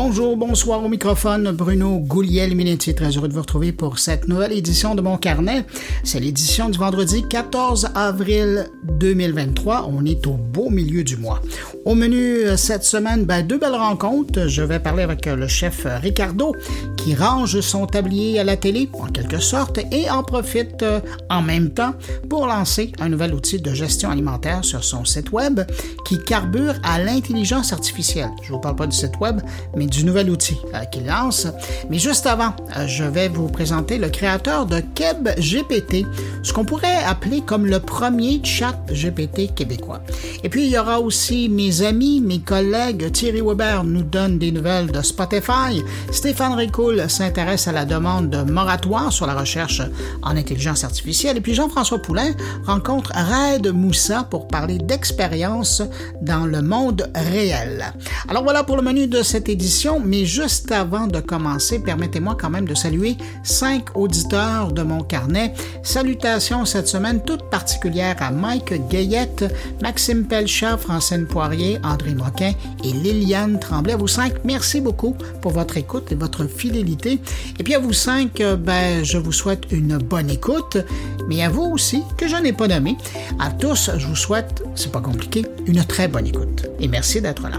Bonjour, bonsoir au microphone, Bruno Gouliel-Minetti. Très heureux de vous retrouver pour cette nouvelle édition de mon carnet. C'est l'édition du vendredi 14 avril 2023. On est au beau milieu du mois. Au menu euh, cette semaine, ben, deux belles rencontres. Je vais parler avec euh, le chef Ricardo qui range son tablier à la télé, en quelque sorte, et en profite euh, en même temps pour lancer un nouvel outil de gestion alimentaire sur son site web qui carbure à l'intelligence artificielle. Je ne vous parle pas du site web, mais du nouvel outil euh, qu'il lance. Mais juste avant, euh, je vais vous présenter le créateur de Keb GPT, ce qu'on pourrait appeler comme le premier chat GPT québécois. Et puis, il y aura aussi mes amis, mes collègues. Thierry Weber nous donne des nouvelles de Spotify. Stéphane Ricoul s'intéresse à la demande de moratoire sur la recherche en intelligence artificielle. Et puis, Jean-François Poulain rencontre Raed Moussa pour parler d'expérience dans le monde réel. Alors voilà pour le menu de cette édition mais juste avant de commencer, permettez-moi quand même de saluer cinq auditeurs de mon carnet. Salutations cette semaine toute particulière à Mike Gayette, Maxime Pelchat, Francine Poirier, André Moquin et Liliane Tremblay. À vous cinq, merci beaucoup pour votre écoute et votre fidélité. Et puis à vous cinq, euh, ben, je vous souhaite une bonne écoute, mais à vous aussi, que je n'ai pas nommé. À tous, je vous souhaite, c'est pas compliqué, une très bonne écoute. Et merci d'être là.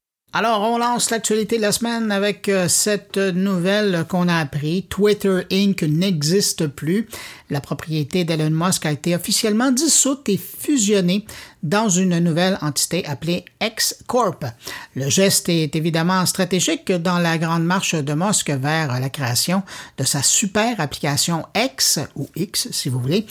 Alors, on lance l'actualité de la semaine avec euh, cette nouvelle qu'on a appris. Twitter Inc. n'existe plus. La propriété d'Elon Musk a été officiellement dissoute et fusionnée dans une nouvelle entité appelée X Corp. Le geste est évidemment stratégique dans la grande marche de Musk vers la création de sa super application X, ou X si vous voulez,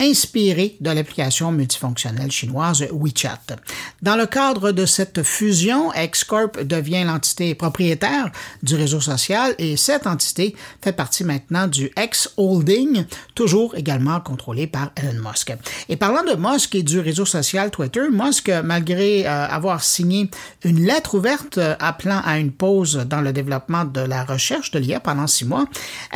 inspiré de l'application multifonctionnelle chinoise WeChat. Dans le cadre de cette fusion, XCorp devient l'entité propriétaire du réseau social et cette entité fait partie maintenant du X Holding, toujours également contrôlé par Elon Musk. Et parlant de Musk et du réseau social Twitter, Musk, malgré euh, avoir signé une lettre ouverte euh, appelant à une pause dans le développement de la recherche de l'IA pendant six mois,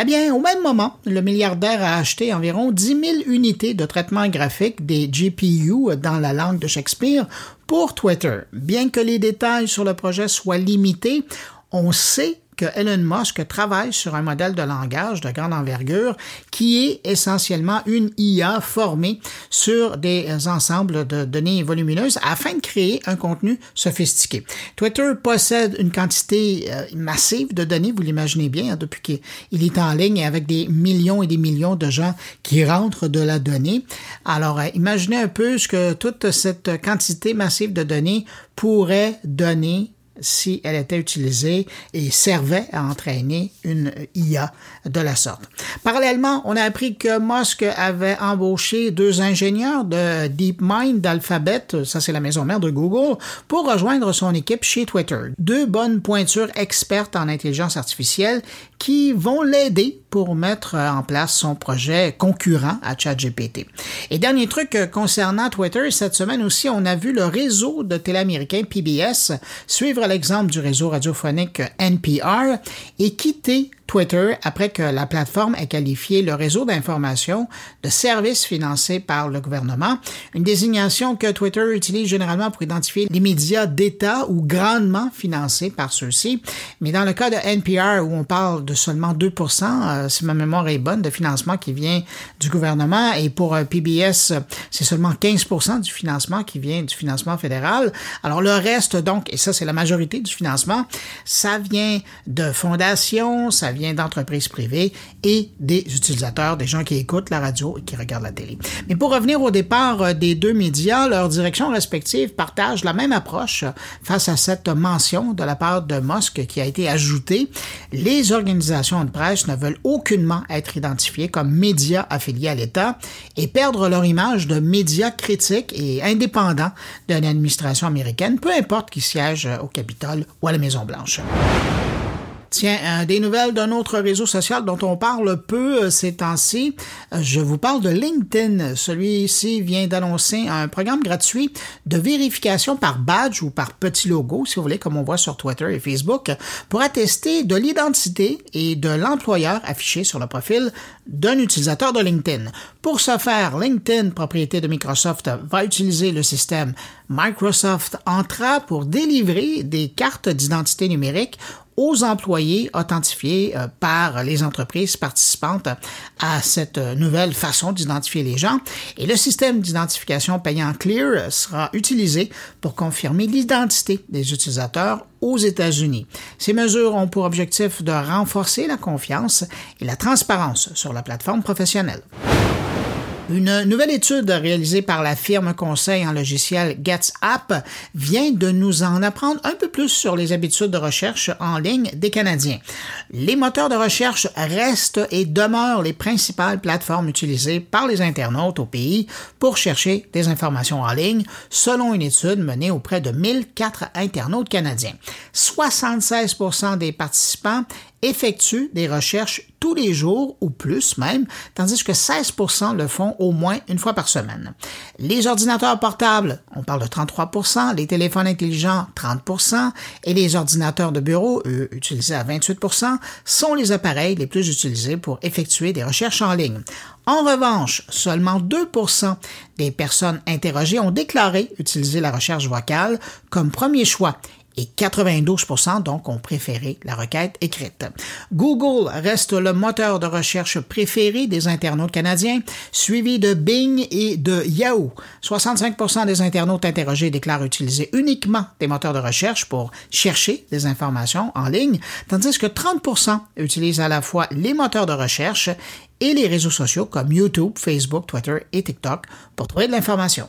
eh bien, au même moment, le milliardaire a acheté environ 10 000 unités de traitement graphique des GPU dans la langue de Shakespeare pour Twitter. Bien que les détails sur le projet soient limités, on sait que Elon Musk travaille sur un modèle de langage de grande envergure qui est essentiellement une IA formée sur des ensembles de données volumineuses afin de créer un contenu sophistiqué. Twitter possède une quantité euh, massive de données, vous l'imaginez bien, hein, depuis qu'il est en ligne avec des millions et des millions de gens qui rentrent de la donnée. Alors, euh, imaginez un peu ce que toute cette quantité massive de données pourrait donner si elle était utilisée et servait à entraîner une IA de la sorte. Parallèlement, on a appris que Musk avait embauché deux ingénieurs de DeepMind d'Alphabet, ça c'est la maison mère de Google, pour rejoindre son équipe chez Twitter. Deux bonnes pointures expertes en intelligence artificielle qui vont l'aider pour mettre en place son projet concurrent à ChatGPT. Et dernier truc concernant Twitter, cette semaine aussi, on a vu le réseau de télé américain PBS suivre l'exemple du réseau radiophonique NPR et quitter Twitter après que la plateforme ait qualifié le réseau d'information de service financé par le gouvernement, une désignation que Twitter utilise généralement pour identifier les médias d'État ou grandement financés par ceux-ci. Mais dans le cas de NPR, où on parle de seulement 2% euh, si ma mémoire est bonne, de financement qui vient du gouvernement, et pour euh, PBS, c'est seulement 15% du financement qui vient du financement fédéral. Alors le reste, donc, et ça c'est la majorité du financement, ça vient de fondations, ça vient d'entreprises privées et des utilisateurs, des gens qui écoutent la radio et qui regardent la télé. Mais pour revenir au départ euh, des deux médias, leurs directions respectives partagent la même approche face à cette mention de la part de Musk qui a été ajoutée. Les organisations de presse ne veulent aucunement être identifiées comme médias affiliés à l'État et perdre leur image de médias critiques et indépendants d'une administration américaine, peu importe qui siège au Capitole ou à la Maison-Blanche. Tiens, euh, des nouvelles d'un autre réseau social dont on parle peu euh, ces temps-ci. Euh, je vous parle de LinkedIn. Celui-ci vient d'annoncer un programme gratuit de vérification par badge ou par petit logo, si vous voulez, comme on voit sur Twitter et Facebook, pour attester de l'identité et de l'employeur affiché sur le profil d'un utilisateur de LinkedIn. Pour ce faire, LinkedIn, propriété de Microsoft, va utiliser le système Microsoft Entra pour délivrer des cartes d'identité numérique aux employés authentifiés euh, par les entreprises participantes à cette nouvelle façon d'identifier les gens. Et le système d'identification payant Clear sera utilisé pour confirmer l'identité des utilisateurs aux États-Unis. Ces mesures ont pour objectif de renforcer la confiance et la transparence sur la plateforme professionnelle. Une nouvelle étude réalisée par la firme conseil en logiciel GetsApp vient de nous en apprendre un peu plus sur les habitudes de recherche en ligne des Canadiens. Les moteurs de recherche restent et demeurent les principales plateformes utilisées par les internautes au pays pour chercher des informations en ligne, selon une étude menée auprès de 1004 internautes canadiens. 76% des participants effectuent des recherches tous les jours ou plus même, tandis que 16% le font au moins une fois par semaine. Les ordinateurs portables, on parle de 33% les téléphones intelligents 30% et les ordinateurs de bureau, eux, utilisés à 28% sont les appareils les plus utilisés pour effectuer des recherches en ligne. En revanche, seulement 2% des personnes interrogées ont déclaré utiliser la recherche vocale comme premier choix et 92% donc ont préféré la requête écrite. Google reste le moteur de recherche préféré des internautes canadiens, suivi de Bing et de Yahoo. 65% des internautes interrogés déclarent utiliser uniquement des moteurs de recherche pour chercher des informations en ligne, tandis que 30% utilisent à la fois les moteurs de recherche et les réseaux sociaux comme YouTube, Facebook, Twitter et TikTok pour trouver de l'information.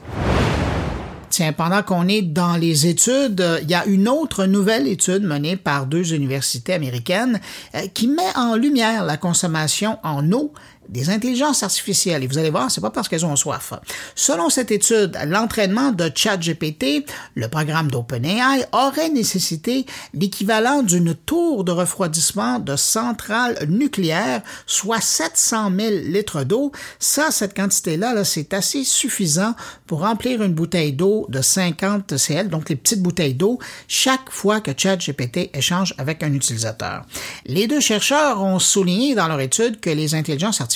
Tiens, pendant qu'on est dans les études, il y a une autre nouvelle étude menée par deux universités américaines euh, qui met en lumière la consommation en eau des intelligences artificielles. Et vous allez voir, c'est pas parce qu'elles ont soif. Selon cette étude, l'entraînement de ChatGPT, le programme d'OpenAI, aurait nécessité l'équivalent d'une tour de refroidissement de centrale nucléaire, soit 700 000 litres d'eau. Ça, cette quantité-là, -là, c'est assez suffisant pour remplir une bouteille d'eau de 50 cl, donc les petites bouteilles d'eau, chaque fois que ChatGPT échange avec un utilisateur. Les deux chercheurs ont souligné dans leur étude que les intelligences artificielles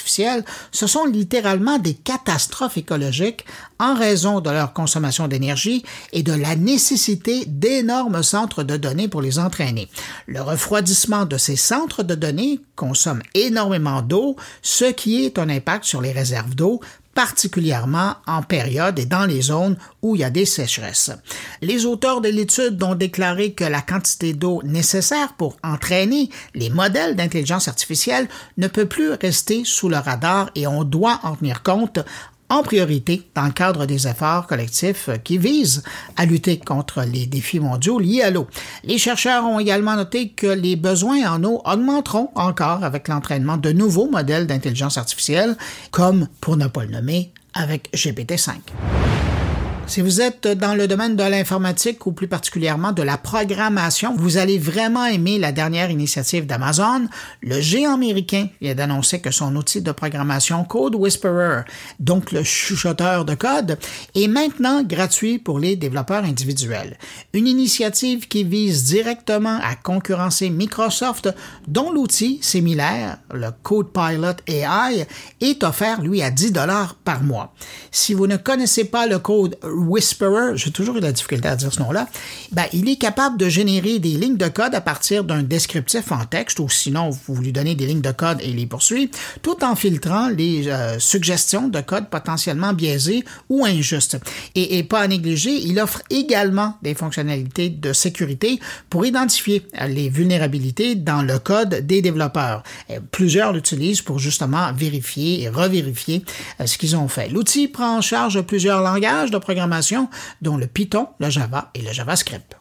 ce sont littéralement des catastrophes écologiques en raison de leur consommation d'énergie et de la nécessité d'énormes centres de données pour les entraîner. Le refroidissement de ces centres de données consomme énormément d'eau, ce qui est un impact sur les réserves d'eau, particulièrement en période et dans les zones où il y a des sécheresses. Les auteurs de l'étude ont déclaré que la quantité d'eau nécessaire pour entraîner les modèles d'intelligence artificielle ne peut plus rester sous le radar et on doit en tenir compte en priorité dans le cadre des efforts collectifs qui visent à lutter contre les défis mondiaux liés à l'eau. Les chercheurs ont également noté que les besoins en eau augmenteront encore avec l'entraînement de nouveaux modèles d'intelligence artificielle, comme, pour ne pas le nommer, avec GPT-5. Si vous êtes dans le domaine de l'informatique ou plus particulièrement de la programmation, vous allez vraiment aimer la dernière initiative d'Amazon. Le géant américain vient d'annoncer que son outil de programmation Code Whisperer, donc le chuchoteur de code, est maintenant gratuit pour les développeurs individuels. Une initiative qui vise directement à concurrencer Microsoft, dont l'outil similaire, le CodePilot AI, est offert lui à 10 dollars par mois. Si vous ne connaissez pas le code Whisperer, j'ai toujours eu la difficulté à dire ce nom-là, ben, il est capable de générer des lignes de code à partir d'un descriptif en texte ou sinon vous lui donnez des lignes de code et il les poursuit, tout en filtrant les euh, suggestions de code potentiellement biaisées ou injustes. Et, pas à négliger, il offre également des fonctionnalités de sécurité pour identifier les vulnérabilités dans le code des développeurs. Plusieurs l'utilisent pour justement vérifier et revérifier euh, ce qu'ils ont fait. L'outil prend en charge plusieurs langages de programmation, dont le Python, le Java et le JavaScript.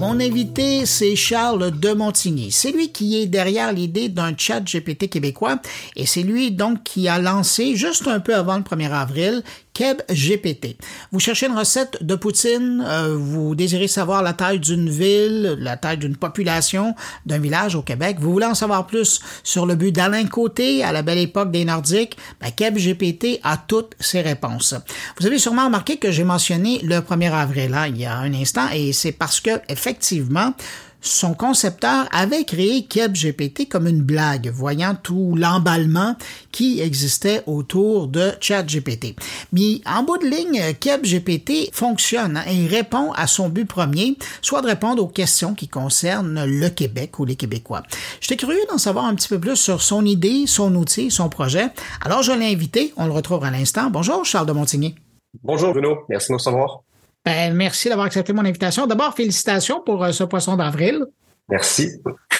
Mon invité, c'est Charles de Montigny. C'est lui qui est derrière l'idée d'un chat GPT québécois et c'est lui donc qui a lancé, juste un peu avant le 1er avril, Keb GPT. Vous cherchez une recette de poutine, euh, vous désirez savoir la taille d'une ville, la taille d'une population, d'un village au Québec, vous voulez en savoir plus sur le but d'Alain Côté à la belle époque des Nordiques, ben GPT a toutes ces réponses. Vous avez sûrement remarqué que j'ai mentionné le 1er avril, hein, il y a un instant, et c'est parce que, effectivement, son concepteur avait créé KebGPT comme une blague, voyant tout l'emballement qui existait autour de ChatGPT. Mais en bout de ligne, KebGPT fonctionne hein, et répond à son but premier, soit de répondre aux questions qui concernent le Québec ou les Québécois. J'étais curieux d'en savoir un petit peu plus sur son idée, son outil, son projet. Alors je l'ai invité, on le retrouve à l'instant. Bonjour Charles de Montigny. Bonjour Bruno, merci de nous recevoir. Ben, merci d'avoir accepté mon invitation. D'abord, félicitations pour euh, ce poisson d'avril. Merci.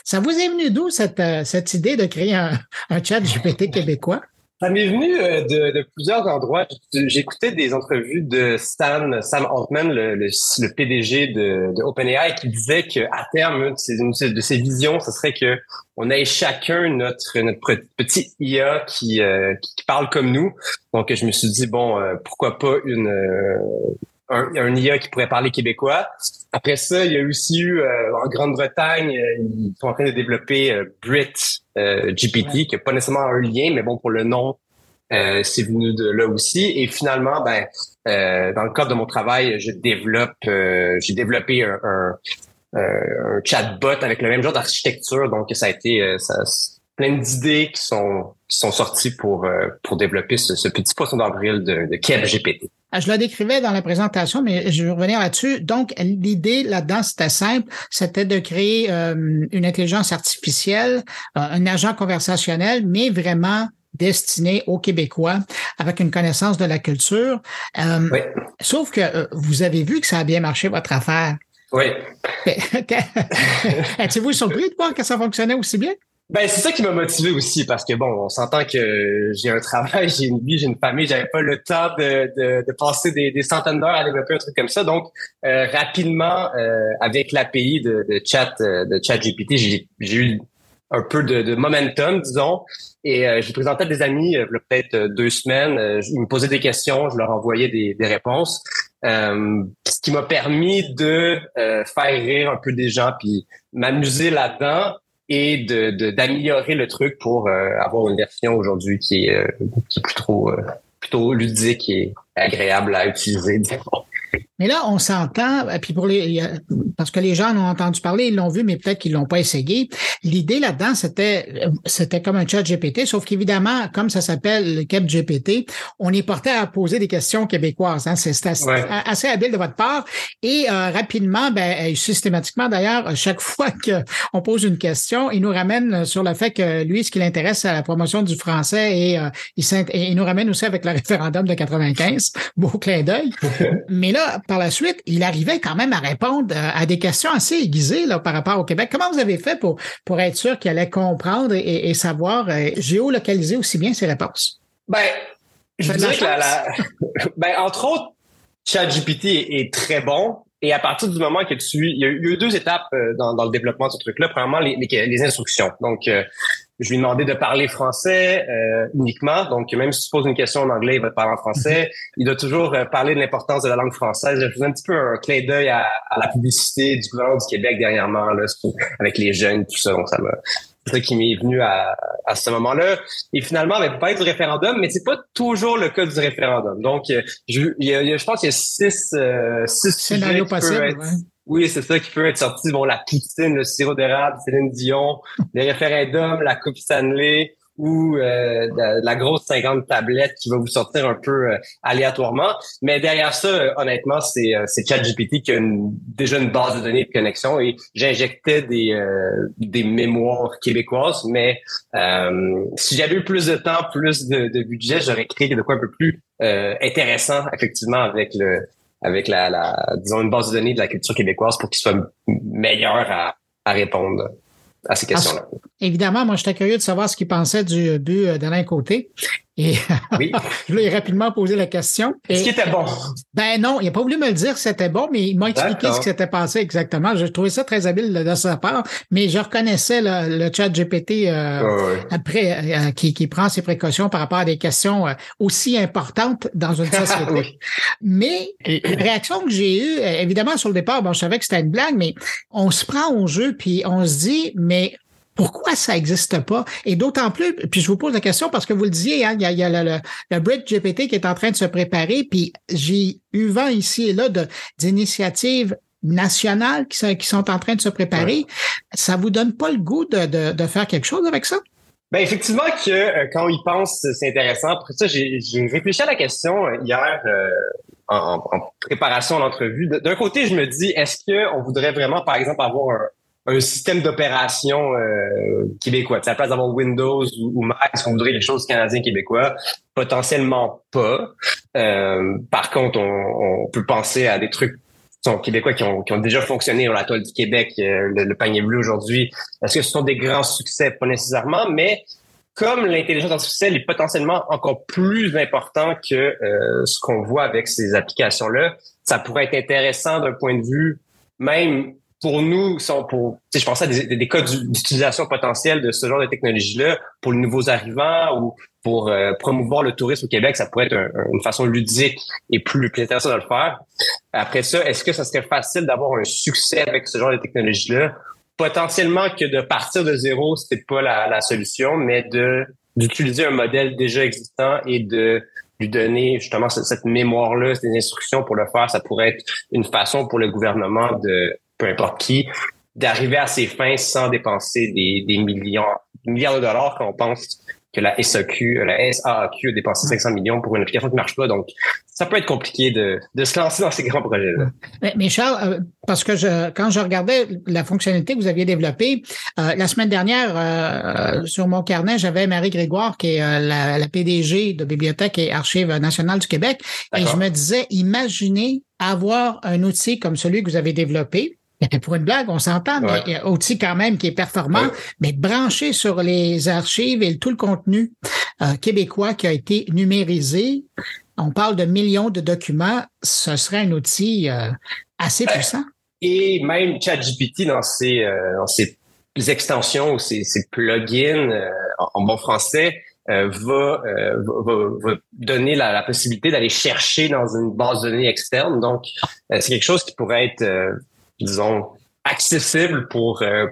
Ça vous est venu d'où cette, euh, cette idée de créer un, chat GPT québécois? Ça m'est venu euh, de, plusieurs endroits. J'écoutais des entrevues de Stan, Sam Altman, le, PDG de, OpenAI, qui disait qu'à terme, une de, ses, visions, ce serait que on ait chacun notre, notre petit IA qui, qui, parle comme nous. Donc, je me suis dit, bon, pourquoi pas une un, un IA qui pourrait parler québécois. Après ça, il y a aussi eu euh, en Grande-Bretagne, euh, ils sont en train de développer euh, Brit GPT, qui n'a pas nécessairement un lien, mais bon, pour le nom, c'est venu de là aussi. Et finalement, ben, dans le cadre de mon travail, je développe, j'ai développé un, un, un, chatbot avec le même genre d'architecture. Donc, ça a été ça, plein d'idées qui sont qui sont sorties pour pour développer ce, ce petit poisson d'avril de, de GPT. Ah, je le décrivais dans la présentation, mais je vais revenir là-dessus. Donc, l'idée là-dedans, c'était simple, c'était de créer euh, une intelligence artificielle, euh, un agent conversationnel, mais vraiment destiné aux Québécois avec une connaissance de la culture. Euh, oui. Sauf que vous avez vu que ça a bien marché, votre affaire. Oui. Êtes-vous surpris de voir que ça fonctionnait aussi bien? Ben c'est ça qui m'a motivé aussi parce que bon, on s'entend que j'ai un travail, j'ai une vie, j'ai une famille, j'avais pas le temps de, de, de passer des, des centaines d'heures à développer un truc comme ça. Donc euh, rapidement, euh, avec l'API de, de chat euh, de chat GPT, j'ai, eu un peu de, de momentum, disons. Et euh, j'ai présenté à des amis euh, peut-être deux semaines. ils me posaient des questions, je leur envoyais des, des réponses. ce qui m'a permis de faire rire un peu des gens puis m'amuser là-dedans et de d'améliorer le truc pour euh, avoir une version aujourd'hui qui est, euh, qui est plutôt, euh, plutôt ludique et agréable à utiliser. Mais là, on s'entend, puis pour les, parce que les gens en ont entendu parler, ils l'ont vu, mais peut-être qu'ils l'ont pas essayé. L'idée là-dedans, c'était, c'était comme un chat GPT, sauf qu'évidemment, comme ça s'appelle le Cap GPT, on est porté à poser des questions québécoises. Hein. C'est assez, habile de votre part. Et euh, rapidement, ben, systématiquement d'ailleurs, chaque fois qu'on pose une question, il nous ramène sur le fait que lui, ce qui l'intéresse, c'est la promotion du français et, euh, il, il nous ramène aussi avec le référendum de 95. Beau clin d'œil. mais là, par la suite, il arrivait quand même à répondre euh, à des questions assez aiguisées là, par rapport au Québec. Comment vous avez fait pour, pour être sûr qu'il allait comprendre et, savoir euh, géolocaliser aussi bien ses réponses? Ben, je dirais que la, ben, entre autres, ChatGPT est, est très bon. Et à partir du moment que tu... Il y a eu deux étapes euh, dans, dans le développement de ce truc-là. Premièrement, les, les, instructions. Donc, je lui ai demandé de parler français euh, uniquement. Donc, même si tu poses une question en anglais, il va te parler en français. Il doit toujours euh, parler de l'importance de la langue française. Je faisais un petit peu un clin d'œil à, la publicité du gouvernement du Québec dernièrement, là, avec les jeunes, tout ça. Donc, ça m'a c'est ça qui m'est venu à, à ce moment-là. Et finalement, ben, pas être du référendum, mais c'est pas toujours le cas du référendum. Donc, euh, je, je pense qu'il y a six, euh, six scénarios possibles. Oui, c'est ça qui peut être sorti. Bon, la poutine, le sirop d'érable, Céline Dion, les référendums, la Coupe Stanley, ou euh, la grosse 50 tablettes qui va vous sortir un peu euh, aléatoirement. Mais derrière ça, euh, honnêtement, c'est c'est ChatGPT qui a déjà une base de données de connexion et j'injectais des des mémoires québécoises. Mais si j'avais eu plus de temps, plus de, de budget, j'aurais créé de quoi un peu plus intéressant, effectivement, avec le avec la, la disons une base de données de la culture québécoise pour qu'il soit meilleur à, à répondre à ces questions-là. Évidemment, moi, j'étais curieux de savoir ce qu'il pensait du but euh, d'Alain Côté. Et oui. je lui ai rapidement posé la question. Est-ce qu'il était bon? Ben non, il n'a pas voulu me le dire que c'était bon, mais il m'a expliqué ce qui s'était passé exactement. J'ai trouvé ça très habile de sa part, mais je reconnaissais le, chat GPT euh, après euh, qui, qui, prend ses précautions par rapport à des questions aussi importantes dans une société. Mais la réaction que j'ai eue, évidemment, sur le départ, bon, je savais que c'était une blague, mais on se prend au jeu, puis on se dit, mais pourquoi ça n'existe pas? Et d'autant plus, puis je vous pose la question parce que vous le disiez, hein, il y a, il y a le, le, Bridge GPT qui est en train de se préparer, puis j'ai eu vent ici et là d'initiatives nationales qui sont, qui sont en train de se préparer. Ça vous donne pas le goût de, de, de faire quelque chose avec ça? Ben effectivement que euh, quand on y pense, c'est intéressant. Ça, j'ai réfléchi à la question euh, hier euh, en, en, préparation à l'entrevue. D'un côté, je me dis, est-ce qu'on voudrait vraiment, par exemple, avoir un, un système d'opération euh, québécois. À la place d'avoir Windows ou, Mac, est-ce qu'on voudrait quelque chose canadien québécois? Potentiellement pas. Euh, par contre, on, on, peut penser à des trucs sont québécois qui ont, qui ont déjà fonctionné dans la toile du Québec, euh, le, panier bleu aujourd'hui. Est-ce que ce sont des grands succès? Pas nécessairement, mais comme l'intelligence artificielle est potentiellement encore plus important que euh, ce qu'on voit avec ces applications-là, ça pourrait être intéressant d'un point de vue même pour nous, sont pour, je pensais à des, des cas d'utilisation potentielle de ce genre de technologie-là pour les nouveaux arrivants ou pour euh, promouvoir le tourisme au Québec, ça pourrait être une façon ludique et plus, plus intéressante de le faire. Après ça, est-ce que ça serait facile d'avoir un succès avec ce genre de technologie-là? Potentiellement que de partir de zéro, c'était pas la, la solution, mais de d'utiliser un modèle déjà existant et de lui donner justement cette, cette mémoire-là, ces instructions pour le faire, ça pourrait être une façon pour le gouvernement de peu importe qui, d'arriver à ses fins sans dépenser des, des millions, milliards de dollars quand on pense que la SAQ, la SAQ a dépensé 500 millions pour une application qui marche pas. Donc, ça peut être compliqué de, de se lancer dans ces grands projets-là. Mais, mais, Charles, euh, parce que je, quand je regardais la fonctionnalité que vous aviez développée, euh, la semaine dernière, euh, sur mon carnet, j'avais Marie Grégoire, qui est la, la, PDG de Bibliothèque et Archives nationales du Québec, et je me disais, imaginez avoir un outil comme celui que vous avez développé, pour une blague, on s'entend, mais outil quand même qui est performant, mais branché sur les archives et tout le contenu euh, québécois qui a été numérisé. On parle de millions de documents. Ce serait un outil euh, assez puissant. Et même ChatGPT dans ses, euh, dans ses extensions ou ses, ses plugins en, bon français va, va, va, donner la, la possibilité d'aller chercher dans une base de données externe. Donc, c'est quelque chose qui pourrait être disons, accessible pour euh,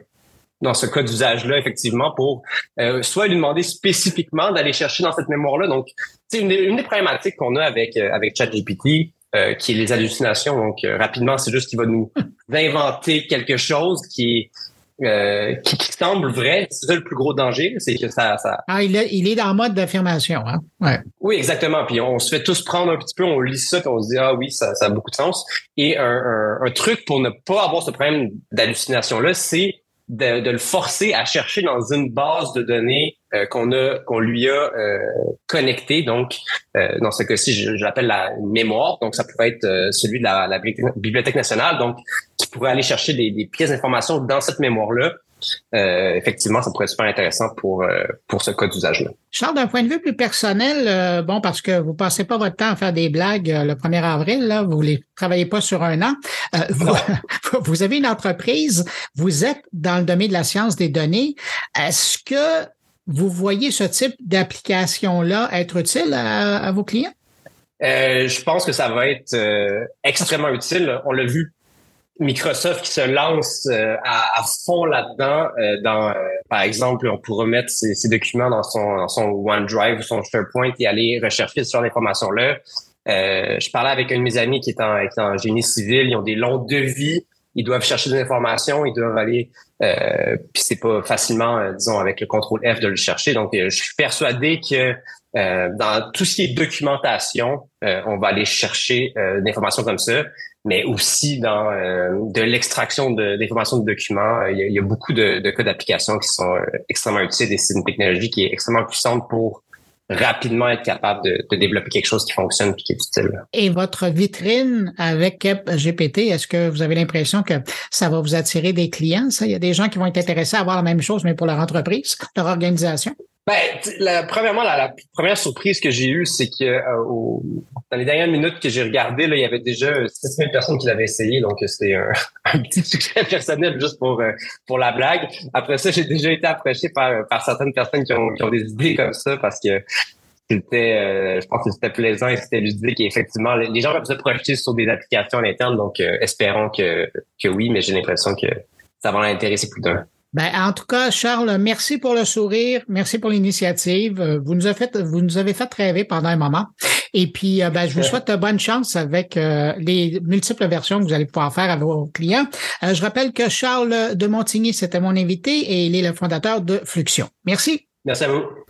dans ce cas d'usage-là, effectivement, pour euh, soit lui demander spécifiquement d'aller chercher dans cette mémoire-là. Donc, c'est une, une, des problématiques qu'on a avec euh, avec ChatGPT, qui est les hallucinations. Donc, rapidement, c'est juste qu'il va nous inventer quelque chose qui est euh, qui, semble vrai. C'est ça le plus gros danger, c'est que ça, ça... Ah, il est, il est dans le mode d'affirmation, hein? Ouais. Oui, exactement. Puis on se fait tous prendre un petit peu, on lit ça, puis on se dit ah oui, ça, ça a beaucoup de sens. Et un, un, un truc pour ne pas avoir ce problème d'hallucination là, c'est de, le forcer à chercher dans une base de données euh, qu'on a qu'on lui a euh, connecté. Donc, euh, dans ce cas-ci, je, l'appelle la mémoire. Donc, ça pourrait être celui de la, la, Bibliothèque nationale. Donc, qui pourrait aller chercher des, des pièces d'information dans cette mémoire-là euh, effectivement, ça pourrait être super intéressant pour, euh, pour ce cas d'usage-là. Charles, d'un point de vue plus personnel, euh, bon, parce que vous passez pas votre temps à faire des blagues le 1er avril, là, vous ne travaillez pas sur un an. Vous, vous, avez une entreprise, vous êtes dans le domaine de la science des données. Est-ce que vous voyez ce type d'application-là être utile à, à vos clients? je pense que ça va être extrêmement utile. On l'a vu Microsoft qui se lance euh, à, fond là-dedans. Euh, euh, par exemple, on pourrait mettre ses, ses, documents dans son, OneDrive ou son SharePoint et aller rechercher sur l'information-là. je parlais avec un de mes amis qui est en, qui génie civil. Ils ont des longs devis ils doivent chercher des informations, ils doivent aller, puis c'est pas facilement, disons, avec le contrôle F de le chercher. Donc, je suis persuadé que dans tout ce qui est documentation, on va aller chercher des informations comme ça mais aussi dans de l'extraction d'informations de, documents. Il y, a, beaucoup de, de cas d'application qui sont extrêmement utiles et c'est une technologie qui est extrêmement puissante pour rapidement être capable de, développer quelque chose qui fonctionne et qui est utile. Et votre vitrine avec GPT, est-ce que vous avez l'impression que ça va vous attirer des clients? Ça? Il y a des gens qui vont être intéressés à avoir la même chose, mais pour leur entreprise, leur organisation? Ben, premièrement, la, première surprise que j'ai eue, c'est que euh, dans les dernières minutes que j'ai regardé, il y avait déjà 6000 personnes qui l'avaient essayé, donc c'était un, petit succès personnel juste pour euh, pour la blague. Après ça, j'ai déjà été approché par, par certaines personnes qui ont, qui ont des idées comme ça parce que c'était, euh, je pense que c'était plaisant et c'était ludique et effectivement, les gens peuvent se projeter sur des applications à l'interne, donc espérons que, que oui, mais j'ai l'impression que ça va en intéresser plus d'un. Ben, en tout cas, Charles, merci pour le sourire, merci pour l'initiative. Euh, vous nous avez fait, vous nous avez fait rêver pendant un moment. Et puis, euh, ben, je vous souhaite bonne chance avec euh, les multiples versions que vous allez pouvoir faire à vos clients. je rappelle que Charles de Montigny, c'était mon invité et il est le fondateur de Fluxion. Merci. Merci à vous.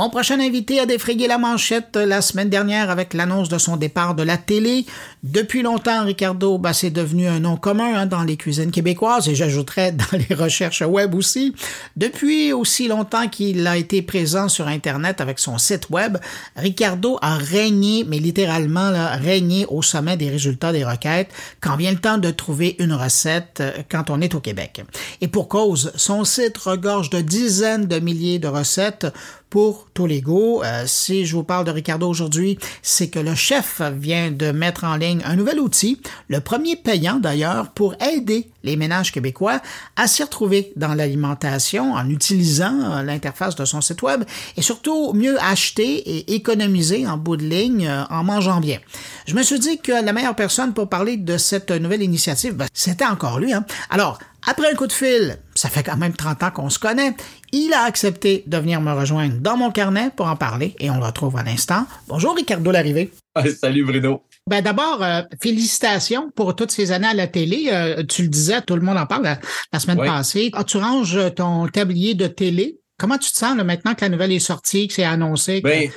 Mon prochain invité a défrayé la manchette la semaine dernière avec l'annonce de son départ de la télé. Depuis longtemps, Ricardo, bah, c'est devenu un nom commun hein, dans les cuisines québécoises et j'ajouterais dans les recherches web aussi. Depuis aussi longtemps qu'il a été présent sur Internet avec son site web, Ricardo a régné, mais littéralement là, régné au sommet des résultats des requêtes quand vient le temps de trouver une recette euh, quand on est au Québec. Et pour cause, son site regorge de dizaines de milliers de recettes pour goûts. Euh, si je vous parle de Ricardo aujourd'hui, c'est que le chef vient de mettre en ligne un nouvel outil, le premier payant d'ailleurs, pour aider les ménages québécois à s'y retrouver dans l'alimentation en utilisant euh, l'interface de son site web et surtout mieux acheter et économiser en bout de ligne euh, en mangeant bien. Je me suis dit que la meilleure personne pour parler de cette nouvelle initiative, ben, c'était encore lui. Hein? Alors, après un coup de fil, ça fait quand même 30 ans qu'on se connaît, il a accepté de venir me rejoindre dans mon carnet pour en parler et on le retrouve à l'instant. Bonjour Ricardo Larrivé. salut Bruno. Ben d'abord, euh, félicitations pour toutes ces années à la télé. Euh, tu le disais, tout le monde en parle la, semaine passée. Ah, tu ranges ton tablier de télé. Comment tu te sens là, maintenant que la nouvelle est sortie, que c'est annoncé? Ben,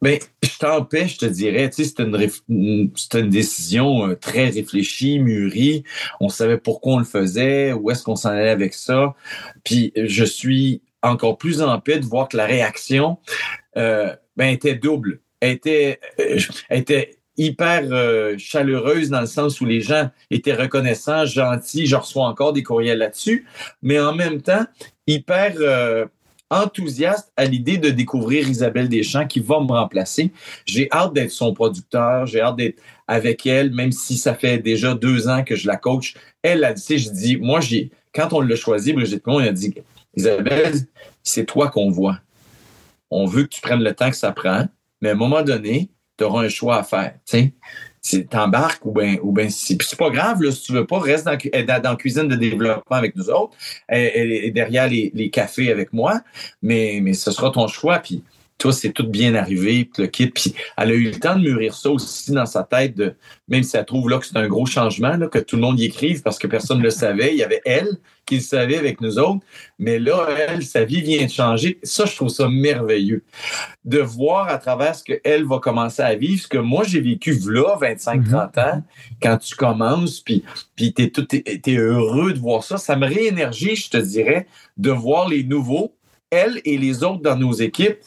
ben, je t'empêche, je te dirais, tu sais, c'était une, une, décision euh, très réfléchie, mûrie. On savait pourquoi on le faisait, où est-ce qu'on s'en allait avec ça. Puis je suis encore plus en paix de voir que la réaction euh, ben, était double. Elle était, euh, était hyper chaleureuse dans le sens où les gens étaient reconnaissants, gentils. Je reçois encore des courriels là-dessus, mais en même temps, hyper enthousiaste à l'idée de découvrir Isabelle Deschamps qui va me remplacer. J'ai hâte d'être son producteur, j'ai hâte d'être avec elle, même si ça fait déjà deux ans que je la coach. Elle a dit, je dis, moi, j'ai, quand on l'a choisi, Brigitte on a dit, Isabelle, c'est toi qu'on voit. On veut que tu prennes le temps que ça prend, mais à un moment donné, tu auras un choix à faire. T'embarques ou bien ou ben c'est pas grave là, si tu veux pas reste dans, dans, la cuisine de développement avec nous autres et, derrière les, les, cafés avec moi mais mais ce sera ton choix puis toi, c'est tout bien arrivé, le kit. Puis elle a eu le temps de mûrir ça aussi dans sa tête, de, même si elle trouve là que c'est un gros changement, là, que tout le monde y écrive parce que personne ne le savait. Il y avait elle qui le savait avec nous autres. Mais là, elle, sa vie vient de changer. Ça, je trouve ça merveilleux. De voir à travers ce qu'elle va commencer à vivre, ce que moi, j'ai vécu là, 25-30 mm-hmm. ans, quand tu commences, puis, puis tu es, heureux de voir ça. Ça me réénergie, je te dirais, de voir les nouveaux elle et les autres dans nos équipes,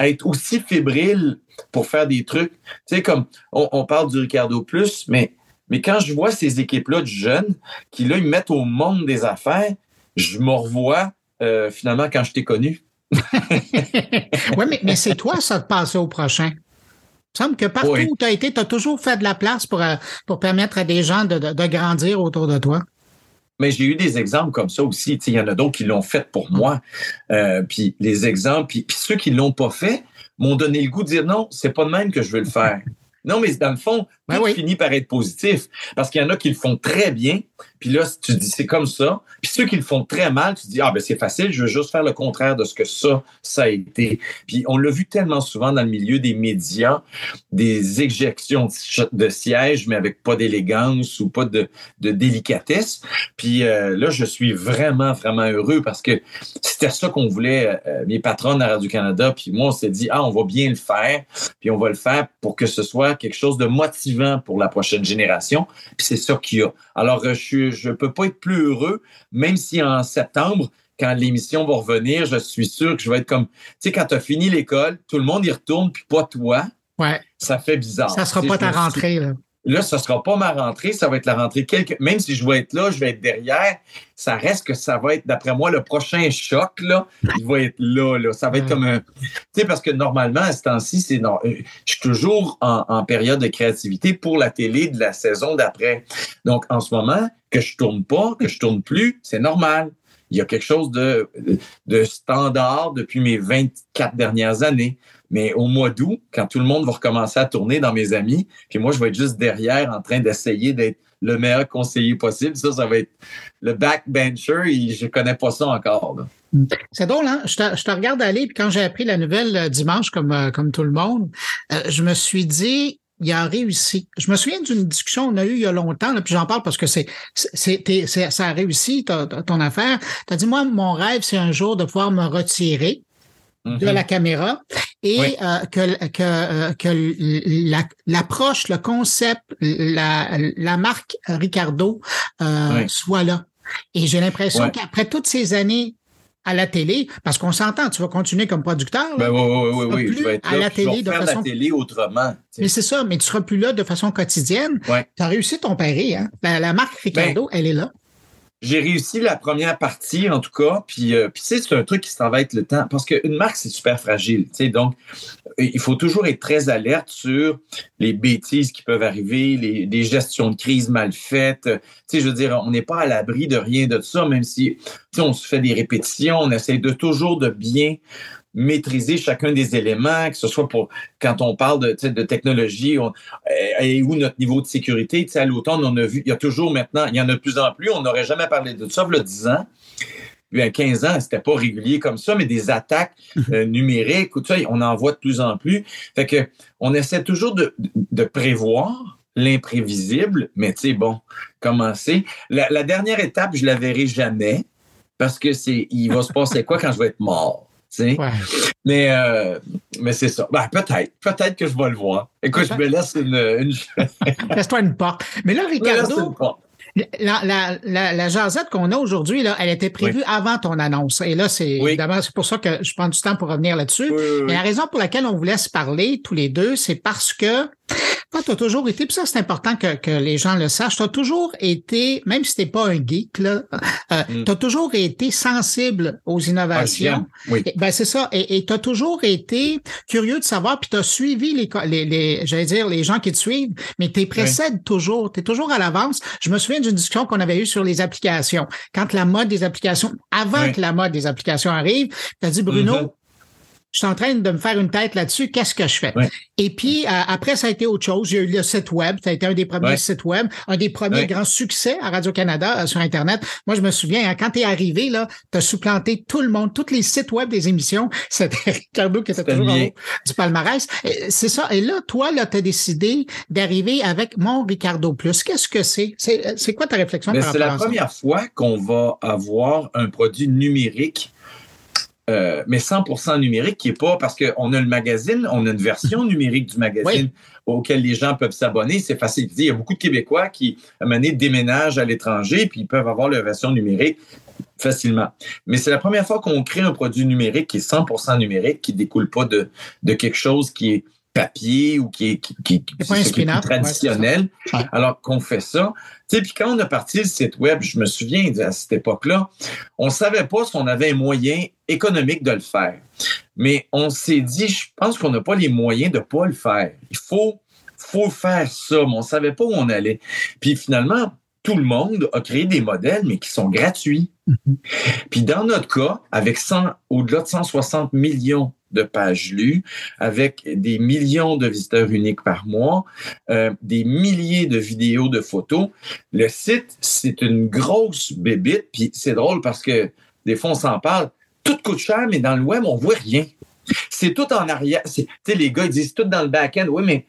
être aussi fébriles pour faire des trucs. Tu sais, comme on, parle du Ricardo Plus, mais, mais quand je vois ces équipes-là de jeunes qui, là, ils mettent au monde des affaires, je me revois euh, finalement quand je t'ai connu. oui, mais, mais c'est toi, ça, de passer au prochain. Il me semble que partout où tu as été, tu as toujours fait de la place pour, euh, pour permettre à des gens de, de grandir autour de toi. Mais j'ai eu des exemples comme ça aussi. Il y en a d'autres qui l'ont fait pour moi. Euh, puis les exemples, puis, ceux qui ne l'ont pas fait m'ont donné le goût de dire non, c'est pas de même que je veux le faire. Non, mais dans le fond, Ben tout oui. finit par être positif. Parce qu'il y en a qui le font très bien, puis là, tu dis c'est comme ça. Puis ceux qui le font très mal, tu dis ah ben c'est facile, je veux juste faire le contraire de ce que ça, ça a été. Puis on l'a vu tellement souvent dans le milieu des médias, des éjections de sièges, mais avec pas d'élégance ou pas de, de délicatesse. Puis euh, là, je suis vraiment, vraiment heureux parce que c'était ça qu'on voulait, euh, mes patrons à Radio-Canada, puis moi, on s'est dit, ah, on va bien le faire, puis on va le faire pour que ce soit quelque chose de motivant pour la prochaine génération. Puis c'est ça qu'il y a. Alors, euh, je ne peux pas être plus heureux, même si en septembre, quand l'émission va revenir, je suis sûr que je vais être comme, tu sais, quand tu as fini l'école, tout le monde y retourne, puis pas toi, Ouais. ça fait bizarre. Ça sera Tu sais, pas ta suis- rentrée, là. Là, ce ne sera pas ma rentrée, ça va être la rentrée. Quelque... Même si je vais être là, je vais être derrière, ça reste que ça va être, d'après moi, le prochain choc, là, il va être là, là. Ça va être comme un. Tu sais, parce que normalement, à ce temps-ci, c'est. non- euh, Je suis toujours en, en période de créativité pour la télé de la saison d'après. Donc, en ce moment, que je tourne pas, que je tourne plus, c'est normal. Il y a quelque chose de, de standard depuis mes 24 dernières années. Mais au mois d'août, quand tout le monde va recommencer à tourner dans mes amis, puis moi, je vais être juste derrière en train d'essayer d'être le meilleur conseiller possible. Ça, ça va être le backbencher. et Je connais pas ça encore. C'est drôle, hein? Je te, regarde aller, puis quand j'ai appris la nouvelle euh, dimanche, comme, euh, comme tout le monde, euh, je me suis dit, il a réussi. Je me souviens d'une discussion qu'on a eue il y a longtemps, puis j'en parle parce que c'est, c'est, c'est- ça a réussi, ta- ton affaire. Tu as dit, moi, mon rêve, c'est un jour de pouvoir me retirer de Mhm. la caméra et Oui. euh, que, que, euh, que la- l'approche, le concept, la, la marque Ricardo euh, Oui. soit là. Et j'ai l'impression Ouais. qu'après toutes ces années à la télé, parce qu'on s'entend, tu vas continuer comme producteur, là, Ben oui, oui, oui, oui. plus Je vais être à là, la puis je vais télé de façon- la télé autrement. mais c'est ça, mais tu seras plus là de façon quotidienne. Ouais. Tu as réussi ton pari, hein? La, la marque Ricardo, elle est là. J'ai réussi la première partie, en tout cas. Puis, euh, puis c'est un truc qui s'en va être le temps. Parce qu'une marque, c'est super fragile. tu sais. Donc, euh, il faut toujours être très alerte sur les bêtises qui peuvent arriver, les, les gestions de crise mal faites. Tu sais, je veux dire, on n'est pas à l'abri de rien de ça, même si on se fait des répétitions, on essaie de toujours de bien maîtriser chacun des éléments, que ce soit pour quand on parle de, technologie on, euh, et où notre niveau de sécurité. Tu sais, à l'automne, on a vu, il y a toujours maintenant, il y en a de plus en plus, on n'aurait jamais parlé de ça, il y a 10 ans. Il y a 15 ans, c'était pas régulier comme ça, mais des attaques euh, numériques, ou tout ça, on en voit de plus en plus. Fait que on essaie toujours de, de prévoir l'imprévisible, mais tu sais, bon, commencer. La, la dernière étape, je la verrai jamais parce que c'est, il va se passer quoi quand je vais être mort? Ouais. Mais, euh, mais c'est ça. Ben, peut-être. Peut-être que je vais le voir. Écoute, je me laisse une. une... Laisse-toi une porte. Mais là, laisse Ricardo. La, la, la, la jasette qu'on a aujourd'hui, là, elle était prévue avant ton annonce. Et là, c'est Oui. évidemment, c'est pour ça que je prends du temps pour revenir là-dessus. Oui. Mais la raison pour laquelle on voulait se parler tous les deux, c'est parce que toi, tu as toujours été, puis ça, c'est important que, que les gens le sachent, tu as toujours été, même si t'es pas un geek, là, euh, Mm. tu as toujours été sensible aux Ah, innovations. j'aime. oui. Ben c'est ça. Et tu as toujours été curieux de savoir, puis tu as suivi les, les, les j'allais dire, les gens qui te suivent, mais tu précèdes toujours. Tu es toujours à l'avance. Je me souviens d'une discussion qu'on avait eue sur les applications. Quand la mode des applications, avant Oui. que la mode des applications arrive, tu as dit, Bruno, Mhm. Je suis en train de me faire une tête là-dessus, qu'est-ce que je fais? Et puis, euh, après, ça a été autre chose. Il y a eu le site web, ça a été un des premiers Ouais. sites web, un des premiers Ouais. grands succès à Radio-Canada euh, sur Internet. Moi, je me souviens, hein, quand tu es arrivé, là, tu as supplanté tout le monde, tous les sites web des émissions. C'était Ricardo qui était toujours en haut du palmarès. C'est ça. Et là, toi, là, tu as décidé d'arriver avec mon Ricardo Plus. Qu'est-ce que c'est? C'est c'est quoi ta réflexion par c'est la première fois qu'on va avoir un produit numérique, euh, mais 100% numérique, qui est pas parce qu'on a le magazine, on a une version numérique du magazine auquel les gens peuvent s'abonner. C'est facile. Il y a beaucoup de Québécois qui, à un moment donné, déménagent à l'étranger, puis ils peuvent avoir leur version numérique facilement. Mais c'est la première fois qu'on crée un produit numérique qui est 100% numérique, qui découle pas de, de quelque chose qui est papier ou qui est, qui, qui- ce qui ouais, traditionnel. Alors qu'on fait ça. Sais, puis quand on a parti le site web, je me souviens à cette époque-là, on savait pas si on avait un moyen économique de le faire. Mais on s'est dit, je pense qu'on n'a pas les moyens de pas le faire. Il faut, faut faire ça, mais on savait pas où on allait. Puis finalement, tout le monde a créé des modèles, mais qui sont gratuits. Puis dans notre cas, avec 100, au-delà de 160 millions de pages lues, avec des millions de visiteurs uniques par mois, euh, des milliers de vidéos, de photos. Le site, c'est une grosse bébite, puis c'est drôle parce que des fois, on s'en parle. Tout coûte cher, mais dans le web, on voit rien. C'est tout en arrière. Tu sais, les gars, ils disent tout dans le back-end. Oui, mais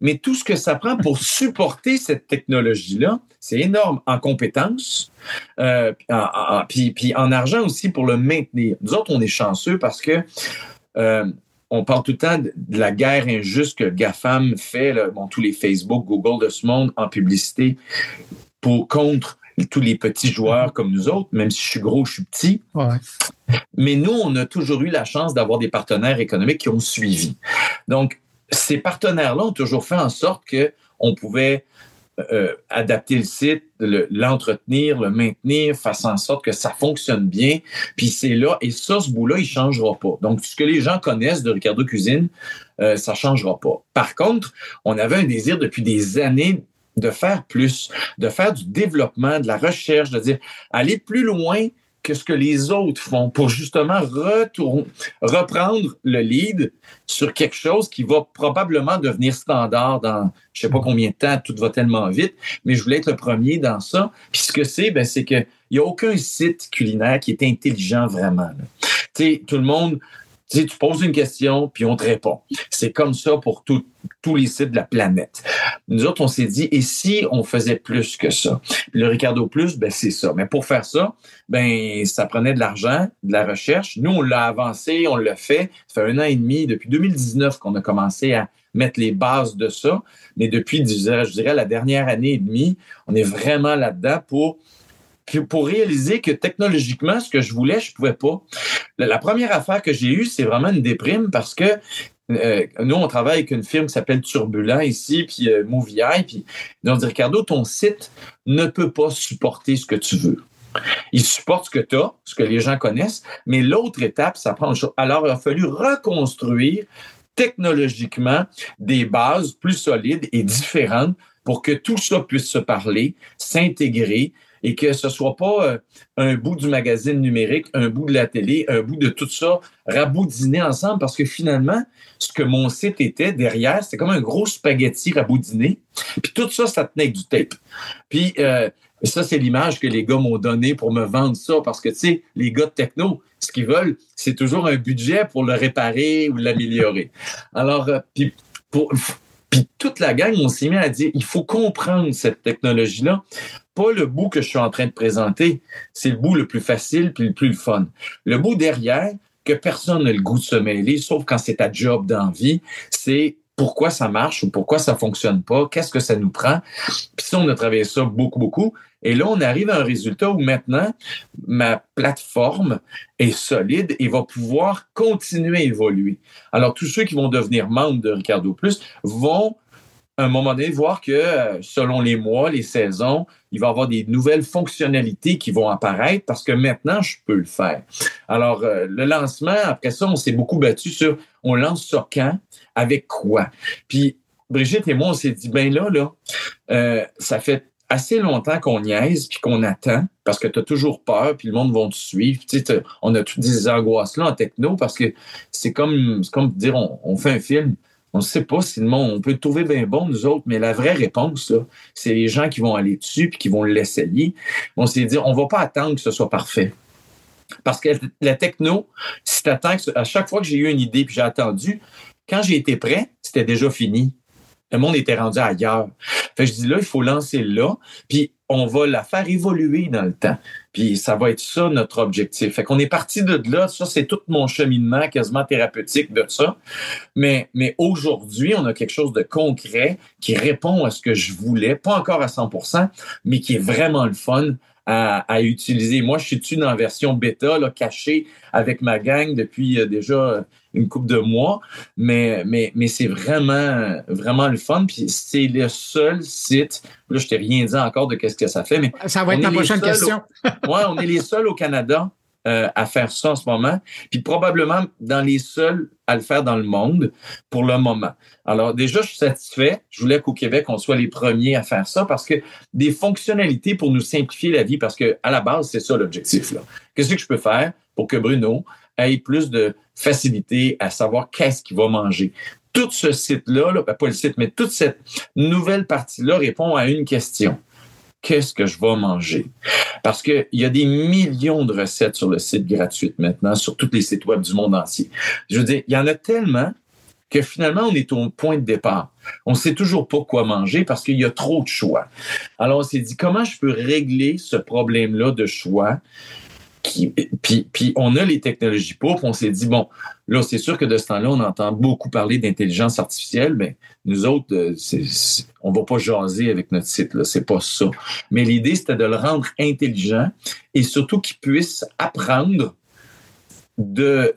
mais tout ce que ça prend pour supporter cette technologie-là, c'est énorme en compétences, euh, puis, en argent aussi pour le maintenir. Nous autres, on est chanceux parce que euh, on parle tout le temps de, la guerre injuste que GAFAM fait, bon, tous les Facebook, Google de ce monde en publicité pour contre tous les petits joueurs comme nous autres, même si je suis gros, je suis petit. Mais nous, on a toujours eu la chance d'avoir des partenaires économiques qui ont suivi. Donc, ces partenaires-là ont toujours fait en sorte qu'on pouvait euh, adapter le site, l'entretenir, le, maintenir, faire en sorte que ça fonctionne bien. Puis c'est là, et ça, ce bout-là, il ne changera pas. Donc, ce que les gens connaissent de Ricardo Cuisine, euh, ça ne changera pas. Par contre, on avait un désir depuis des années de faire plus, de faire du développement, de la recherche, de dire aller plus loin que ce que les autres font pour justement reprendre le lead sur quelque chose qui va probablement devenir standard dans je sais pas combien de temps, tout va tellement vite, mais je voulais être le premier dans ça. Puis ce que c'est, ben, c'est qu'il n'y a aucun site culinaire qui est intelligent vraiment. Tu sais, tout le monde tu, tu poses une question, puis on te répond. C'est comme ça pour tous les sites de la planète. Nous autres, on s'est dit, et si on faisait plus que ça? Le Ricardo Plus, ben, c'est ça. Mais pour faire ça, ben, ça prenait de l'argent, de la recherche. Nous, on l'a avancé, on l'a fait. Ça fait un an et demi, depuis 2019 qu'on a commencé à mettre les bases de ça. Mais depuis, je dirais, la dernière année et demie, on est vraiment là-dedans pour pour réaliser que technologiquement, ce que je voulais, je pouvais pas. La, première affaire que j'ai eue, c'est vraiment une déprime parce que euh, nous, on travaille avec une firme qui s'appelle Turbulent ici, puis euh, Movii, puis on dit Ricardo, ton site ne peut pas supporter ce que tu veux. Il supporte ce que tu as, ce que les gens connaissent, mais l'autre étape, ça prend une chose. Alors, il a fallu reconstruire technologiquement des bases plus solides et différentes pour que tout ça puisse se parler, s'intégrer, et que ce soit pas euh, un bout du magazine numérique, un bout de la télé, un bout de tout ça raboudiné ensemble parce que finalement, ce que mon site était derrière, c'était comme un gros spaghetti raboudiné. Puis tout ça, ça tenait du tape. Puis euh, ça, c'est l'image que les gars m'ont donnée pour me vendre ça parce que, tu sais, les gars de techno, ce qu'ils veulent, c'est toujours un budget pour le réparer ou l'améliorer. Alors, euh, puis pour, puis toute la gang, on s'est mis à dire, il faut comprendre cette technologie-là pas le bout que je suis en train de présenter, c'est le bout le plus facile puis le plus fun. Le bout derrière, que personne n'a le goût de se mêler, sauf quand c'est ta job d'envie, c'est pourquoi ça marche ou pourquoi ça fonctionne pas, qu'est-ce que ça nous prend. Puis ça, on a travaillé ça beaucoup, beaucoup. Et là, on arrive à un résultat où maintenant, ma plateforme est solide et va pouvoir continuer à évoluer. Alors, tous ceux qui vont devenir membres de Ricardo Plus vont à un moment donné, voir que selon les mois, les saisons, il va y avoir des nouvelles fonctionnalités qui vont apparaître parce que maintenant, je peux le faire. Alors, euh, le lancement, après ça, on s'est beaucoup battu sur on lance ça quand, avec quoi? Puis, Brigitte et moi, on s'est dit, ben là, là, euh, ça fait assez longtemps qu'on niaise puis qu'on attend parce que tu as toujours peur puis le monde va te suivre. On a toutes ces angoisses-là en techno parce que c'est comme, comme dire on fait un film on ne sait pas si le monde, on peut le trouver bien bon, nous autres, mais la vraie réponse, c'est les gens qui vont aller dessus et qui vont l'essayer. On s'est dit, on ne va pas attendre que ce soit parfait. Parce que la techno, si tu attends, à chaque fois que j'ai eu une idée puis j'ai attendu, quand j'ai été prêt, c'était déjà fini. Le monde était rendu ailleurs. Fait je dis là, il faut lancer là, puis on va la faire évoluer dans le temps. Puis ça va être ça notre objectif. Fait qu'on est parti de là. Ça, c'est tout mon cheminement quasiment thérapeutique de ça. Mais, mais aujourd'hui, on a quelque chose de concret qui répond à ce que je voulais, pas encore à 100% mais qui est vraiment le fun à, utiliser. Moi, je suis dans la version bêta, là, cachée avec ma gang depuis euh, déjà une couple de mois, mais, mais, mais c'est vraiment, vraiment le fun. Puis c'est le seul site, là, je t'ai rien dit encore de qu'est-ce que ça fait, mais. Ça va être ma prochaine question. oui, on est les seuls au Canada euh, à faire ça en ce moment, puis probablement dans les seuls à le faire dans le monde pour le moment. Alors déjà, je suis satisfait. Je voulais qu'au Québec, on soit les premiers à faire ça parce que des fonctionnalités pour nous simplifier la vie, parce que à la base, c'est ça l'objectif. Qu'est-ce que je peux faire pour que Bruno ait plus de facilité à savoir qu'est-ce qu'il va manger. Tout ce site-là, là, ben, pas le site, mais toute cette nouvelle partie-là répond à une question qu'est-ce que je vais manger? Parce qu'il y a des millions de recettes sur le site gratuit maintenant, sur tous les sites web du monde entier. Je veux dire, il y en a tellement que finalement, on est au point de départ. On sait toujours pas quoi manger parce qu'il y a trop de choix. Alors, on s'est dit, comment je peux régler ce problème-là de choix? Puis, on a les technologies pour, on s'est dit, bon, là, c'est sûr que de ce temps-là, on entend beaucoup parler d'intelligence artificielle, mais nous autres, euh, on va pas jaser avec notre site, là, c'est pas ça. Mais l'idée, c'était de le rendre intelligent et surtout qu'il puisse apprendre de,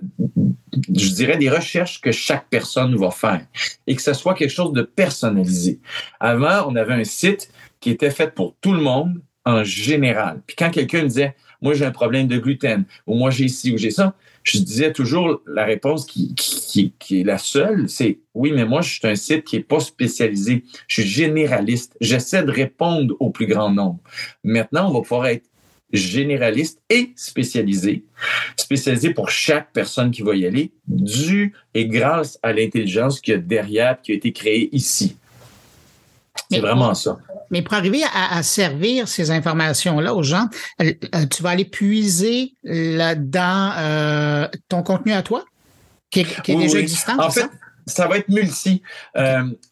je dirais, des recherches que chaque personne va faire et que ce soit quelque chose de personnalisé. Avant, on avait un site qui était fait pour tout le monde en général. Puis quand quelqu'un disait, moi j'ai un problème de gluten, ou moi j'ai ci ou j'ai ça, je disais toujours la réponse qui, qui, qui est la seule, c'est oui, mais moi je suis un site qui est pas spécialisé. Je suis généraliste. J'essaie de répondre au plus grand nombre. Maintenant, on va pouvoir être généraliste et spécialisé, spécialisé pour chaque personne qui va y aller, dû et grâce à l'intelligence qu'il y a derrière, qui a été créée ici. C'est vraiment ça. Mais pour arriver à, servir ces informations-là aux gens, euh, euh, tu vas aller puiser là-dedans euh, ton contenu à toi, qui est, déjà existant. En fait, ça? va être multi.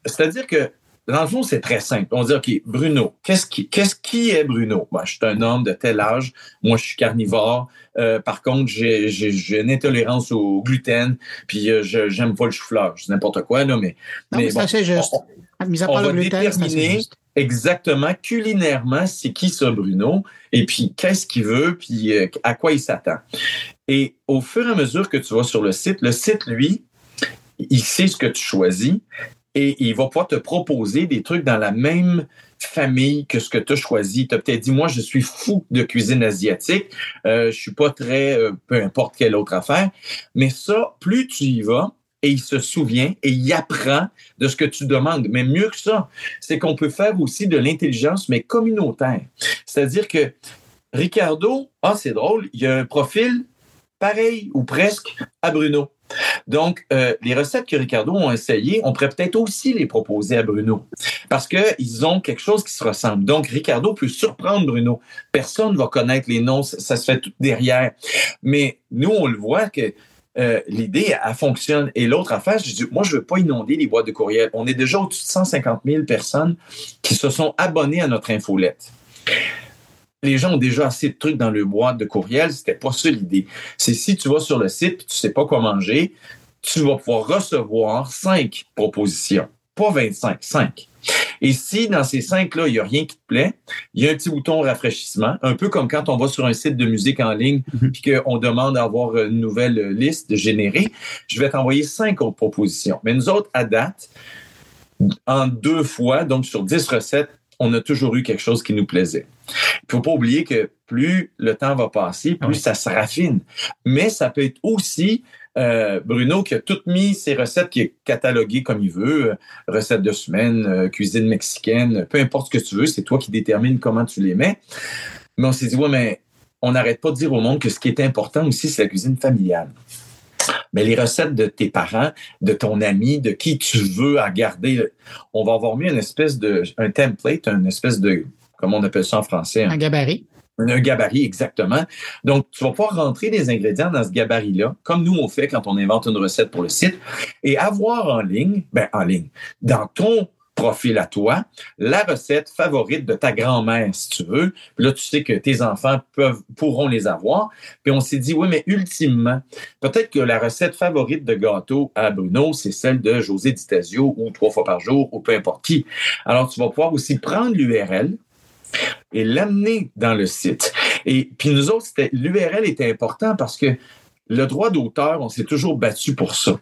C'est-à-dire que dans le fond, c'est très simple. On dit, OK, Bruno, qu'est-ce qui, qu'est-ce qui est Bruno? Moi, je suis un homme de tel âge. Moi, je suis carnivore. Euh, par contre, j'ai, une intolérance au gluten. Puis, euh, je, j'aime pas le chou-fleur. Je n'importe quoi, là, mais. Non, mais, bon, c'est juste. On, va déterminer exactement, culinairement, c'est qui ça, Bruno? Et puis, qu'est-ce qu'il veut? Puis, euh, à quoi il s'attend? Et au fur et à mesure que tu vas sur le site, le site, lui, il sait ce que tu choisis et il va pouvoir te proposer des trucs dans la même famille que ce que tu as choisi. Tu as peut-être dit, moi, je suis fou de cuisine asiatique, euh, je suis pas très, euh, peu importe quelle autre affaire, mais ça, plus tu y vas, et il se souvient et il apprend de ce que tu demandes. Mais mieux que ça, c'est qu'on peut faire aussi de l'intelligence, mais communautaire. C'est-à-dire que Ricardo, ah, c'est drôle, il a un profil pareil ou presque à Bruno. Donc, euh, les recettes que Ricardo ont essayées, on pourrait peut-être aussi les proposer à Bruno parce qu'ils ont quelque chose qui se ressemble. Donc, Ricardo peut surprendre Bruno. Personne ne va connaître les noms, ça, se fait tout derrière. Mais nous, on le voit que euh, l'idée, elle fonctionne. Et l'autre affaire, je dis, moi, je veux pas inonder les boîtes de courriel. On est déjà au-dessus de 150 000 personnes qui se sont abonnées à notre infolette les gens ont déjà assez de trucs dans le boîte de courriel. C'était pas ça l'idée. C'est si tu vas sur le site et tu sais pas quoi manger, tu vas pouvoir recevoir cinq propositions. Pas 25, cinq. Et si dans ces cinq-là, il n'y a rien qui te plaît, il y a un petit bouton rafraîchissement, un peu comme quand on va sur un site de musique en ligne mm puis qu'on demande d'avoir une nouvelle liste générée, je vais t'envoyer cinq autres propositions. Mais nous autres, à date, en deux fois, donc sur dix recettes, on a toujours eu quelque chose qui nous plaisait. Il faut pas oublier que plus le temps va passer, plus ça se raffine. Mais ça peut être aussi euh, Bruno qui a tout mis ses recettes, qui est catalogué comme il veut, euh, recettes de semaine, euh, cuisine mexicaine, peu importe ce que tu veux, c'est toi qui détermines comment tu les mets. Mais on s'est dit, ouais, mais on n'arrête pas de dire au monde que ce qui est important aussi, c'est la cuisine familiale mais les recettes de tes parents, de ton ami, de qui tu veux à garder, on va avoir mis une espèce de, un template, une espèce de, comment on appelle ça en français? Un gabarit. Un gabarit, exactement. Donc, tu vas pouvoir rentrer des ingrédients dans ce gabarit-là, comme nous on fait quand on invente une recette pour le site, et avoir en ligne, ben en ligne, dans ton profil à toi, la recette favorite de ta grand-mère, si tu veux. Puis là, tu sais que tes enfants peuvent, pourront les avoir. Puis on s'est dit, oui, mais ultimement, peut-être que la recette favorite de gâteau à Bruno, c'est celle de José Ditasio ou trois fois par jour ou peu importe qui. Alors, tu vas pouvoir aussi prendre l'URL et l'amener dans le site. Et puis nous autres, l'URL était important parce que le droit d'auteur, on s'est toujours battu pour ça.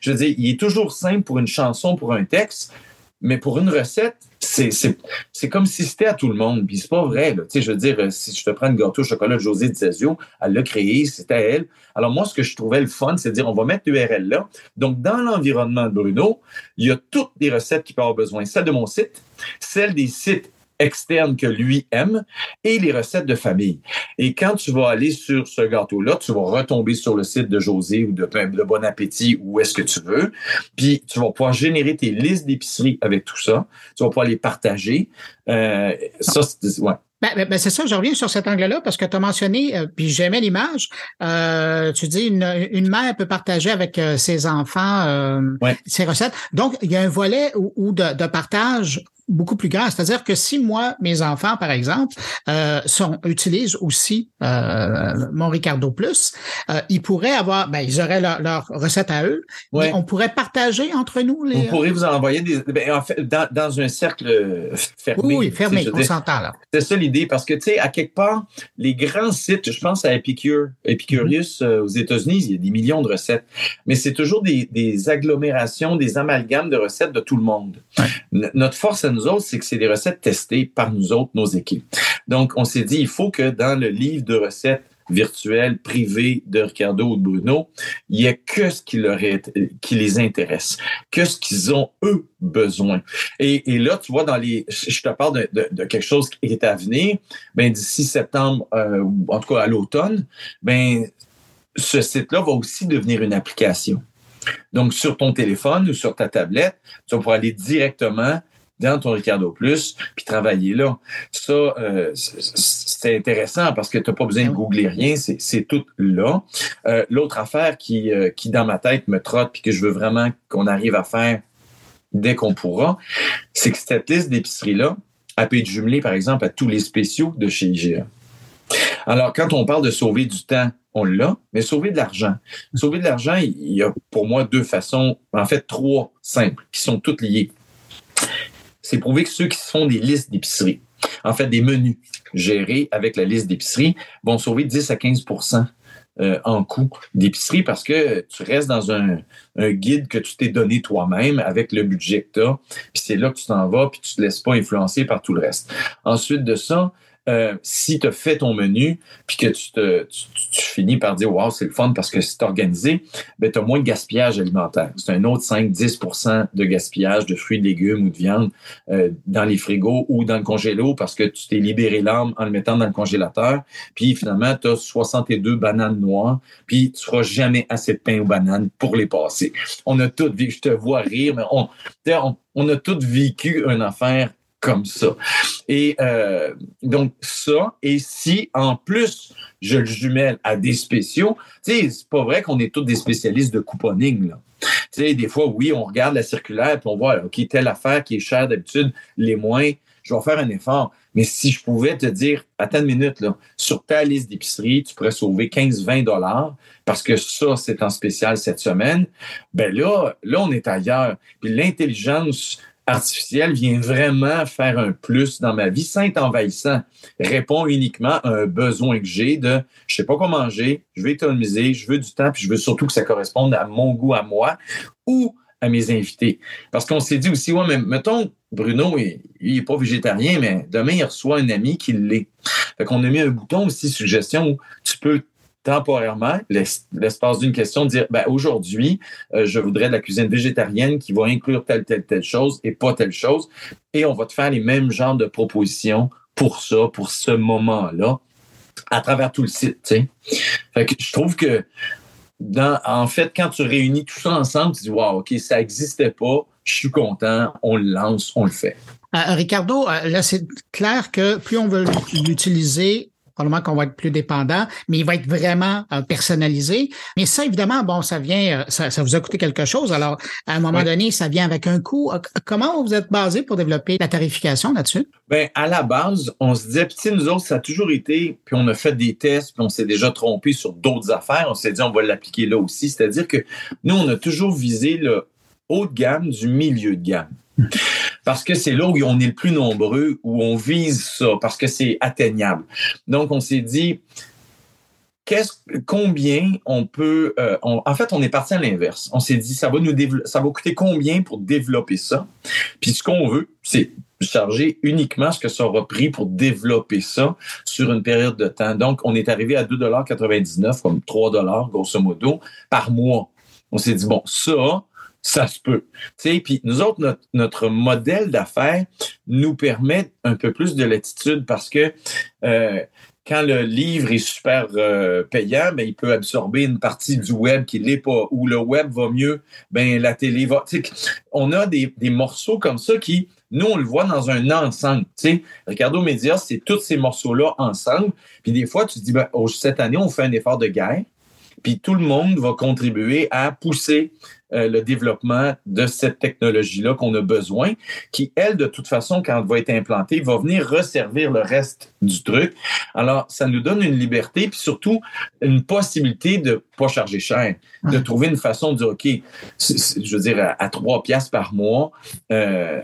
Je veux dire, il est toujours simple pour une chanson, pour un texte, mais pour une recette, c'est comme si c'était à tout le monde. Puis c'est pas vrai. Là. Je veux dire, si je te prends une gâteau au chocolat de José Dizio, elle l'a créé, c'était à elle. Alors moi, ce que je trouvais le fun, c'est de dire, on va mettre l'URL là. Donc, dans l'environnement de Bruno, il y a toutes les recettes qui peuvent avoir besoin. Celle de mon site, celle des sites externes que lui aime et les recettes de famille. Et quand tu vas aller sur ce gâteau-là, tu vas retomber sur le site de José ou de, de Bon Appétit ou est-ce que tu veux. Puis tu vas pouvoir générer tes listes d'épicerie avec tout ça. Tu vas pouvoir les partager. Euh, ça, c'est, ouais. Ben, ben, ben, c'est ça, je reviens sur cet angle-là parce que tu as mentionné, euh, puis j'aimais l'image, euh, tu dis une, une, mère peut partager avec euh, ses enfants euh, ses recettes. Donc, il y a un volet ou, de, de, partage beaucoup plus grand. C'est-à-dire que si moi, mes enfants, par exemple, euh, sont, utilisent aussi euh, mon Ricardo Plus, euh, ils pourraient avoir, ben, ils auraient leur, leur recette à eux. Ouais. on pourrait partager entre nous les. On pourrait vous envoyer des, ben, en fait, dans, dans un cercle fermé. Oui, fermé, on s'entend là. C'est ça l'idée, parce que tu sais, à quelque part, les grands sites, je pense à Epicure, Epicurious mm-hmm. aux États-Unis, il y a des millions de recettes, mais c'est toujours des, des agglomérations, des amalgames de recettes de tout le monde. Ouais. Notre force à autres, c'est que c'est des recettes testées par nous autres, nos équipes. Donc, on s'est dit, il faut que dans le livre de recettes virtuelles, privées de Ricardo ou de Bruno, il n'y a que ce qui, leur est, qui les intéresse, que ce qu'ils ont, eux, besoin. Et, là, tu vois, dans les, je te parle de, quelque chose qui est à venir, ben, d'ici septembre, euh, en tout cas à l'automne, ben, ce site-là va aussi devenir une application. Donc, sur ton téléphone ou sur ta tablette, tu vas pouvoir aller directement dans ton Ricardo Plus, puis travailler là. Ça, euh, c'est intéressant parce que tu n'as pas besoin de googler rien, c'est tout là. Euh, L'autre affaire qui, euh, qui, dans ma tête, me trotte, puis que je veux vraiment qu'on arrive à faire dès qu'on pourra, c'est que cette liste d'épiceries-là, elle peut être jumelée, par exemple, à tous les spéciaux de chez IGA. Alors, quand on parle de sauver du temps, on l'a, mais sauver de l'argent. Sauver de l'argent, il y a pour moi deux façons, en fait trois simples, qui sont toutes liées c'est prouvé que ceux qui se font des listes d'épicerie, en fait des menus gérés avec la liste d'épicerie, vont sauver 10 à 15% euh, en coût d'épicerie parce que tu restes dans un, guide que tu t'es donné toi-même avec le budget que tu as, puis c'est là que tu t'en vas, puis tu te laisses pas influencer par tout le reste. Ensuite de ça, euh, si tu as fait ton menu, puis que tu, te, tu, finis par dire Wow, c'est le fun parce que c'est organisé, ben, tu as moins de gaspillage alimentaire. C'est un autre 5-10 de gaspillage de fruits, de légumes ou de viande euh, dans les frigos ou dans le congélo parce que tu t'es libéré l'âme en le mettant dans le congélateur. Puis finalement, tu as 62 bananes noires, puis tu feras jamais assez de pain aux bananes pour les passer. On a tout vécu, je te vois rire, mais on, on, on a tous vécu une affaire comme ça. Et euh, donc ça, et si en plus je le jumelle à des spéciaux, c'est pas vrai qu'on est tous des spécialistes de couponing, là. Tu sais, des fois, oui, on regarde la circulaire puis on voit, OK, telle affaire qui est chère d'habitude, les moins, je vais faire un effort. Mais si je pouvais te dire, attends une minute, là, sur ta liste d'épicerie, tu pourrais sauver 15-20 dollars parce que ça, c'est en spécial cette semaine, ben là, là, on est ailleurs. Puis l'intelligence artificielle vient vraiment faire un plus dans ma vie être envahissant. Répond uniquement à un besoin que j'ai de je sais pas quoi manger, je veux économiser, je veux du temps, puis je veux surtout que ça corresponde à mon goût à moi ou à mes invités. Parce qu'on s'est dit aussi, ouais, mais mettons, Bruno, il, il est pas végétarien, mais demain, il reçoit un ami qui l'est. Fait qu'on a mis un bouton aussi, suggestion, où tu peux temporairement l'espace d'une question, dire ben, aujourd'hui, euh, je voudrais de la cuisine végétarienne qui va inclure telle, telle, telle chose et pas telle chose. Et on va te faire les mêmes genres de propositions pour ça, pour ce moment-là, à travers tout le site. Fait que je trouve que en fait, quand tu réunis tout ça ensemble, tu dis Wow, OK, ça n'existait pas, je suis content, on le lance, on le fait. Euh, Ricardo, euh, là, c'est clair que plus on veut l'utiliser, probablement qu'on va être plus dépendant, mais il va être vraiment euh, personnalisé. Mais ça, évidemment, bon, ça vient, euh, ça, ça, vous a coûté quelque chose. Alors, à un moment donné, ça vient avec un coût. Euh, comment vous êtes basé pour développer la tarification là-dessus? Bien, à la base, on se disait, puis nous autres, ça a toujours été, puis on a fait des tests, puis on s'est déjà trompé sur d'autres affaires. On s'est dit, on va l'appliquer là aussi. C'est-à-dire que nous, on a toujours visé le haut de gamme du milieu de gamme. Parce que c'est là où on est le plus nombreux, où on vise ça, parce que c'est atteignable. Donc, on s'est dit, combien on peut. Euh, en fait, on est parti à l'inverse. On s'est dit, ça va nous ça va coûter combien pour développer ça? Puis ce qu'on veut, c'est charger uniquement ce que ça aura pris pour développer ça sur une période de temps. Donc, on est arrivé à 2,99 comme 3 grosso modo par mois. On s'est dit, bon, ça, ça se peut. Puis nous autres, notre, modèle d'affaires nous permet un peu plus de latitude parce que euh, quand le livre est super euh, payant, ben, il peut absorber une partie du web qui ne l'est pas. Ou le web va mieux, ben, la télé va. On a des, des, morceaux comme ça qui, nous, on le voit dans un ensemble. Ricardo Média, c'est tous ces morceaux-là ensemble. Puis des fois, tu te dis, ben, oh, cette année, on fait un effort de guerre. Puis tout le monde va contribuer à pousser euh, le développement de cette technologie-là qu'on a besoin, qui, elle, de toute façon, quand elle va être implantée, va venir resservir le reste du truc. Alors, ça nous donne une liberté, puis surtout une possibilité de pas charger cher, de trouver une façon de dire, OK, je veux dire, à, trois piastres par mois, euh,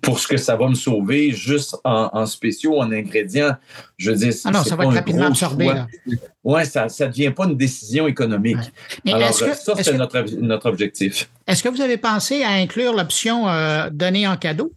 pour ce que ça va me sauver, juste en, en spéciaux, en ingrédients, je veux dire, ah non, ça va être rapidement absorbé. Oui, ça ne devient pas une décision économique. Alors, ça, c'est notre, notre objectif. Est-ce que vous avez pensé à inclure l'option euh, donner en cadeau?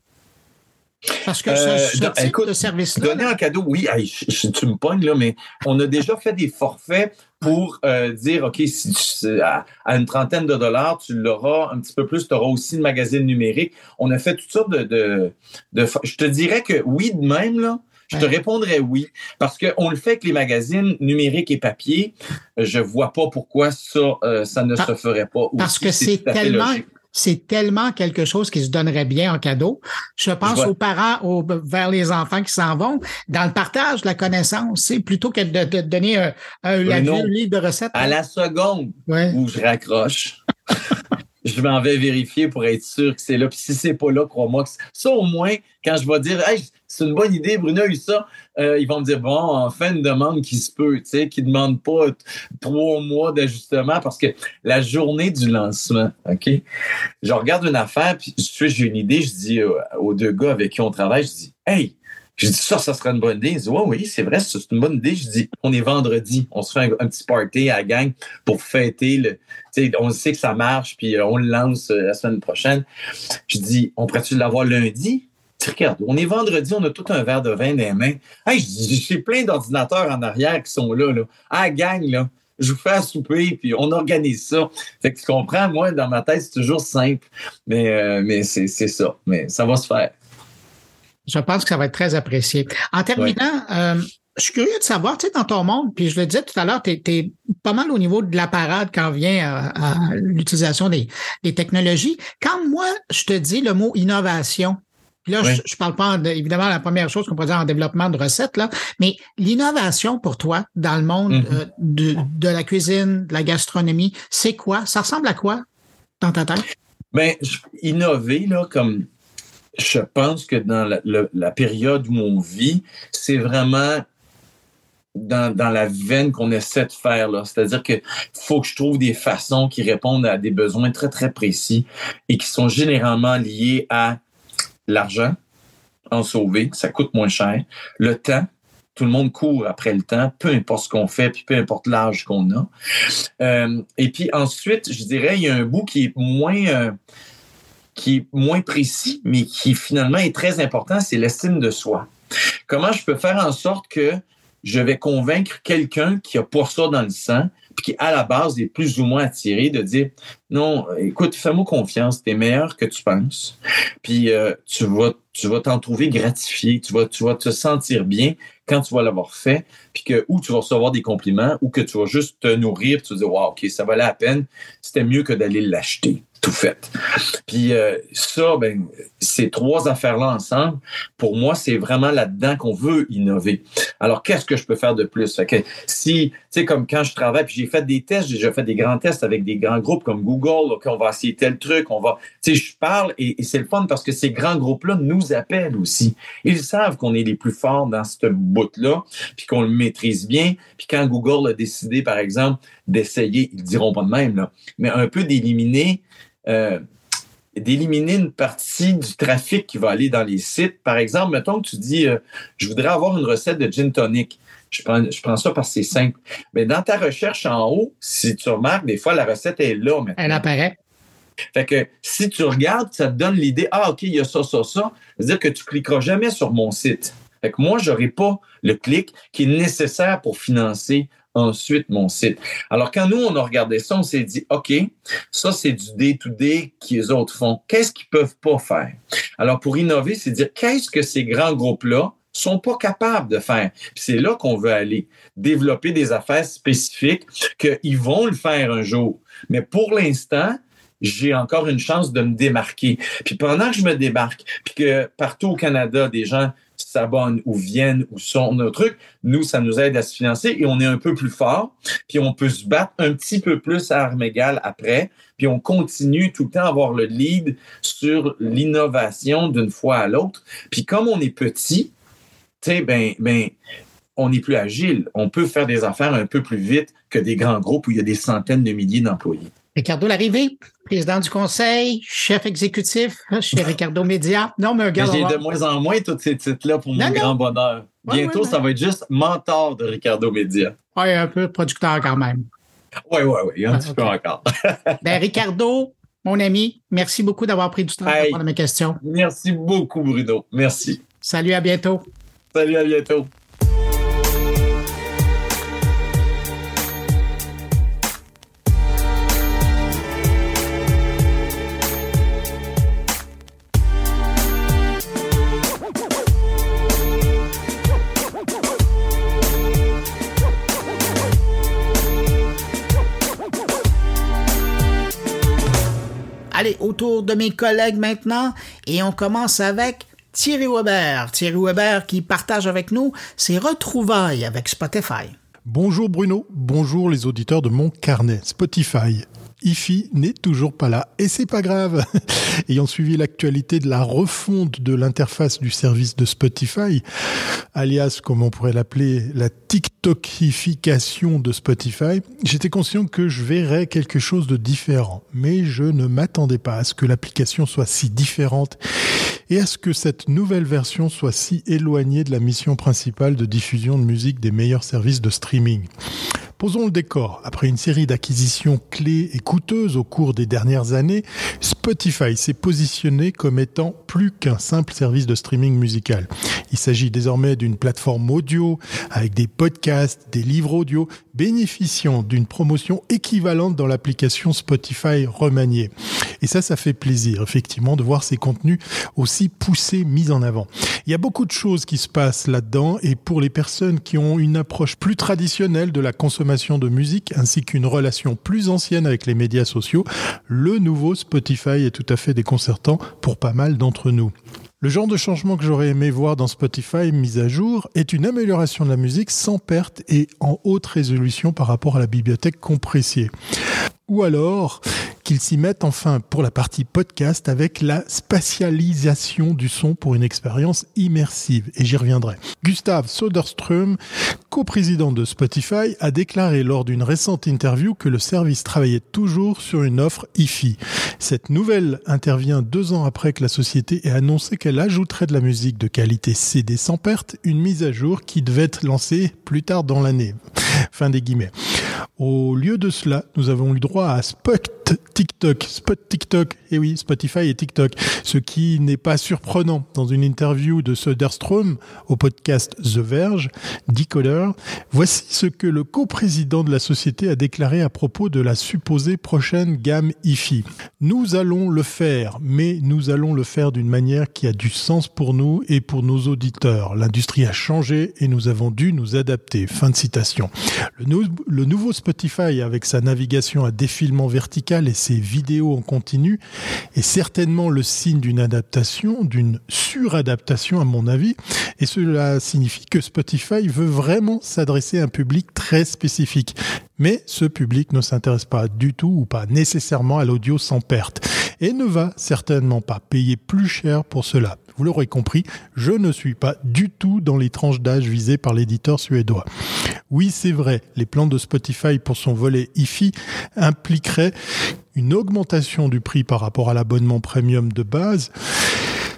Parce que ce, euh, type de service-là. Donner en cadeau, oui, tu me pognes, là, mais on a déjà fait des forfaits pour euh, dire, OK, si à, une trentaine de dollars, tu l'auras un petit peu plus, tu auras aussi le magazine numérique. On a fait toutes sortes de, de, de, Je te dirais que oui, de même, là, je te répondrais oui, parce qu'on le fait avec les magazines numériques et papier. Je vois pas pourquoi ça, euh, ça ne se ferait pas. Parce que c'est tellement, c'est tellement quelque chose qui se donnerait bien en cadeau. Je pense aux parents, aux, vers les enfants qui s'en vont, dans le partage de la connaissance, c'est plutôt que de, donner un, un, livre de recettes. À la seconde où je raccroche. je m'en vais vérifier pour être sûr que c'est là. Puis si c'est pas là, crois-moi que ça, au moins, quand je vais dire, hey, c'est une bonne idée, Bruno a eu ça, euh, ils vont me dire, bon, enfin, une demande qui se peut, tu sais, qui demande pas trois mois d'ajustement parce que la journée du lancement, OK? Je regarde une affaire, puis j'ai une idée, je dis aux deux gars avec qui on travaille, je dis, hey, je dis ça, ça sera une bonne idée. Ils disent, ouais, oui, c'est vrai, c'est une bonne idée. Je dis, on est vendredi, on se fait un, petit party à la gang pour fêter le. On sait que ça marche, puis euh, on le lance euh, la semaine prochaine. Je dis, on pourrait-tu l'avoir lundi? regarde, on est vendredi, on a tout un verre de vin dans les mains. Hey, j'ai plein d'ordinateurs en arrière qui sont là. là. La gang, là je vous fais à souper, puis on organise ça. Fait que tu comprends, moi, dans ma tête, c'est toujours simple, mais, euh, mais c'est ça. Mais ça va se faire. Je pense que ça va être très apprécié. En terminant, euh, je suis curieux de savoir, tu sais, dans ton monde, puis je le disais tout à l'heure, tu es, pas mal au niveau de la parade quand vient à, l'utilisation des, technologies. Quand moi, je te dis le mot innovation, là, je, ne parle pas évidemment la première chose qu'on pourrait dire en développement de recettes, là, mais l'innovation pour toi dans le monde mm-hmm. euh, de, de, la cuisine, de la gastronomie, c'est quoi? Ça ressemble à quoi dans ta tête? Bien, innover, là, comme je pense que dans la, période où on vit, c'est vraiment dans, la veine qu'on essaie de faire. C'est-à-dire qu'il faut que je trouve des façons qui répondent à des besoins très, très précis et qui sont généralement liés à l'argent, en sauver, ça coûte moins cher, le temps, tout le monde court après le temps, peu importe ce qu'on fait, puis peu importe l'âge qu'on a. Euh, et puis ensuite, je dirais, il y a un bout qui est moins... Euh, qui est moins précis, mais qui finalement est très important, c'est l'estime de soi. Comment je peux faire en sorte que je vais convaincre quelqu'un qui a pas ça dans le sang, puis qui, à la base, est plus ou moins attiré de dire non, écoute, fais-moi confiance, tu es meilleur que tu penses. Puis euh, tu vas tu t'en trouver gratifié, tu vas, tu vas te sentir bien quand tu vas l'avoir fait, puis que ou tu vas recevoir des compliments, ou que tu vas juste te nourrir, tu vas dire, wow, OK, ça valait la peine, c'était mieux que d'aller l'acheter tout fait. Puis euh, ça, ben, ces trois affaires-là ensemble, pour moi, c'est vraiment là-dedans qu'on veut innover. Alors, qu'est-ce que je peux faire de plus? Fait que si, tu sais, comme quand je travaille, puis j'ai fait des tests, j'ai déjà fait des grands tests avec des grands groupes comme Google, OK, on va essayer tel truc, on va, tu sais, je parle et, et c'est le fun parce que ces grands groupes-là nous appellent aussi. Ils savent qu'on est les plus forts dans ce bout-là, puis qu'on le maîtrise bien. Puis quand Google a décidé, par exemple, d'essayer, ils diront pas de même, là, mais un peu d'éliminer euh, d'éliminer une partie du trafic qui va aller dans les sites. Par exemple, mettons que tu dis, euh, je voudrais avoir une recette de gin tonic. Je prends, je prends ça parce que c'est simple. Mais dans ta recherche en haut, si tu remarques, des fois, la recette est là maintenant. Elle apparaît. Fait que si tu regardes, ça te donne l'idée, ah, OK, il y a ça, ça, ça. C'est-à-dire que tu cliqueras jamais sur mon site. Fait que moi, j'aurai pas le clic qui est nécessaire pour financer ensuite mon site. Alors, quand nous, on a regardé ça, on s'est dit, OK, ça, c'est du day-to-day qui les autres font. Qu'est-ce qu'ils peuvent pas faire? Alors, pour innover, c'est dire, qu'est-ce que ces grands groupes-là sont pas capables de faire? c'est là qu'on veut aller, développer des affaires spécifiques qu'ils vont le faire un jour. Mais pour l'instant, j'ai encore une chance de me démarquer. Puis pendant que je me démarque, puis que partout au Canada, des gens s'abonnent ou viennent ou sont nos trucs, nous, ça nous aide à se financer et on est un peu plus fort, puis on peut se battre un petit peu plus à armes après, puis on continue tout le temps à avoir le lead sur l'innovation d'une fois à l'autre. Puis comme on est petit, tu sais, ben, ben, on est plus agile. On peut faire des affaires un peu plus vite que des grands groupes où il y a des centaines de milliers d'employés. Ricardo Larrivée, président du conseil, chef exécutif chez Ricardo Média. Non, mais regarde. J'ai de moins en moins tous ces titres-là pour mon grand bonheur. Bientôt, ça va être juste mentor de Ricardo Média. Oui, un peu producteur quand même. Oui, oui, oui, un petit peu encore. ben, Ricardo, mon ami, merci beaucoup d'avoir pris du temps pour répondre à mes questions. Merci beaucoup, Bruno. Merci. Salut, à bientôt. Salut, à bientôt. De mes collègues maintenant, et on commence avec Thierry Weber. Thierry Weber qui partage avec nous ses retrouvailles avec Spotify. Bonjour Bruno, bonjour les auditeurs de mon carnet Spotify. IFI n'est toujours pas là. Et c'est pas grave. Ayant suivi l'actualité de la refonte de l'interface du service de Spotify, alias, comme on pourrait l'appeler, la TikTokification de Spotify, j'étais conscient que je verrais quelque chose de différent. Mais je ne m'attendais pas à ce que l'application soit si différente et à ce que cette nouvelle version soit si éloignée de la mission principale de diffusion de musique des meilleurs services de streaming. Posons le décor. Après une série d'acquisitions clés et coûteuses au cours des dernières années, Spotify s'est positionné comme étant plus qu'un simple service de streaming musical. Il s'agit désormais d'une plateforme audio avec des podcasts, des livres audio bénéficiant d'une promotion équivalente dans l'application Spotify remaniée. Et ça, ça fait plaisir, effectivement, de voir ces contenus aussi poussés, mis en avant. Il y a beaucoup de choses qui se passent là-dedans et pour les personnes qui ont une approche plus traditionnelle de la consommation de musique ainsi qu'une relation plus ancienne avec les médias sociaux, le nouveau Spotify est tout à fait déconcertant pour pas mal d'entre nous. Le genre de changement que j'aurais aimé voir dans Spotify mis à jour est une amélioration de la musique sans perte et en haute résolution par rapport à la bibliothèque compressée. Ou alors qu'ils s'y mettent enfin pour la partie podcast avec la spatialisation du son pour une expérience immersive. Et j'y reviendrai. Gustav Soderström, coprésident de Spotify, a déclaré lors d'une récente interview que le service travaillait toujours sur une offre IFI. Cette nouvelle intervient deux ans après que la société ait annoncé qu'elle ajouterait de la musique de qualité CD sans perte, une mise à jour qui devait être lancée plus tard dans l'année. Fin des guillemets. Au lieu de cela, nous avons eu droit à Spot TikTok, Spot TikTok, et oui, Spotify et TikTok, ce qui n'est pas surprenant. Dans une interview de Söderström au podcast The Verge, Decoder, voici ce que le coprésident de la société a déclaré à propos de la supposée prochaine gamme IFI. Nous allons le faire, mais nous allons le faire d'une manière qui a du sens pour nous et pour nos auditeurs. L'industrie a changé et nous avons dû nous adapter. Fin de citation. Le nouveau Spotify, avec sa navigation à défilement vertical et ses vidéos en continu, est certainement le signe d'une adaptation, d'une suradaptation à mon avis, et cela signifie que Spotify veut vraiment s'adresser à un public très spécifique. Mais ce public ne s'intéresse pas du tout ou pas nécessairement à l'audio sans perte et ne va certainement pas payer plus cher pour cela. Vous l'aurez compris, je ne suis pas du tout dans les tranches d'âge visées par l'éditeur suédois. Oui, c'est vrai, les plans de Spotify pour son volet IFI impliqueraient une augmentation du prix par rapport à l'abonnement premium de base.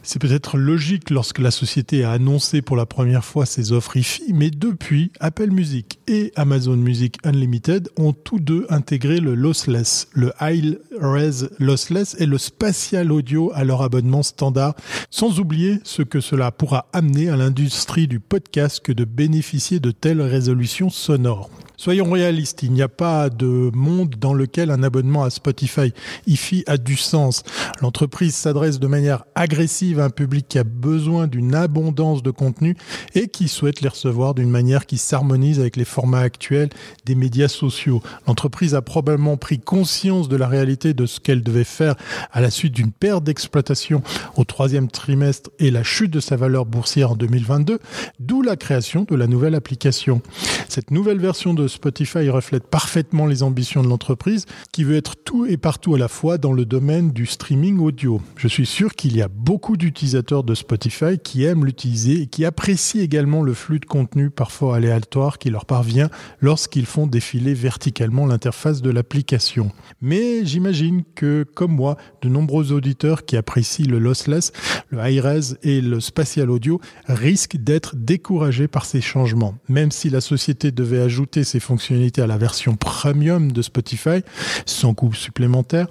C'est peut-être logique lorsque la société a annoncé pour la première fois ses offres IFI, mais depuis, Apple Music et Amazon Music Unlimited ont tous deux intégré le lossless, le high res lossless et le spatial audio à leur abonnement standard, sans oublier ce que cela pourra amener à l'industrie du podcast que de bénéficier de telles résolutions sonores. Soyons réalistes, il n'y a pas de monde dans lequel un abonnement à Spotify IFI a du sens. L'entreprise s'adresse de manière agressive un public qui a besoin d'une abondance de contenu et qui souhaite les recevoir d'une manière qui s'harmonise avec les formats actuels des médias sociaux. L'entreprise a probablement pris conscience de la réalité de ce qu'elle devait faire à la suite d'une perte d'exploitation au troisième trimestre et la chute de sa valeur boursière en 2022, d'où la création de la nouvelle application. Cette nouvelle version de Spotify reflète parfaitement les ambitions de l'entreprise qui veut être tout et partout à la fois dans le domaine du streaming audio. Je suis sûr qu'il y a beaucoup d'utilisateurs de Spotify qui aiment l'utiliser et qui apprécient également le flux de contenu parfois aléatoire qui leur parvient lorsqu'ils font défiler verticalement l'interface de l'application. Mais j'imagine que, comme moi, de nombreux auditeurs qui apprécient le lossless, le high-res et le spatial audio risquent d'être découragés par ces changements. Même si la société devait ajouter ces fonctionnalités à la version premium de Spotify, sans coût supplémentaire.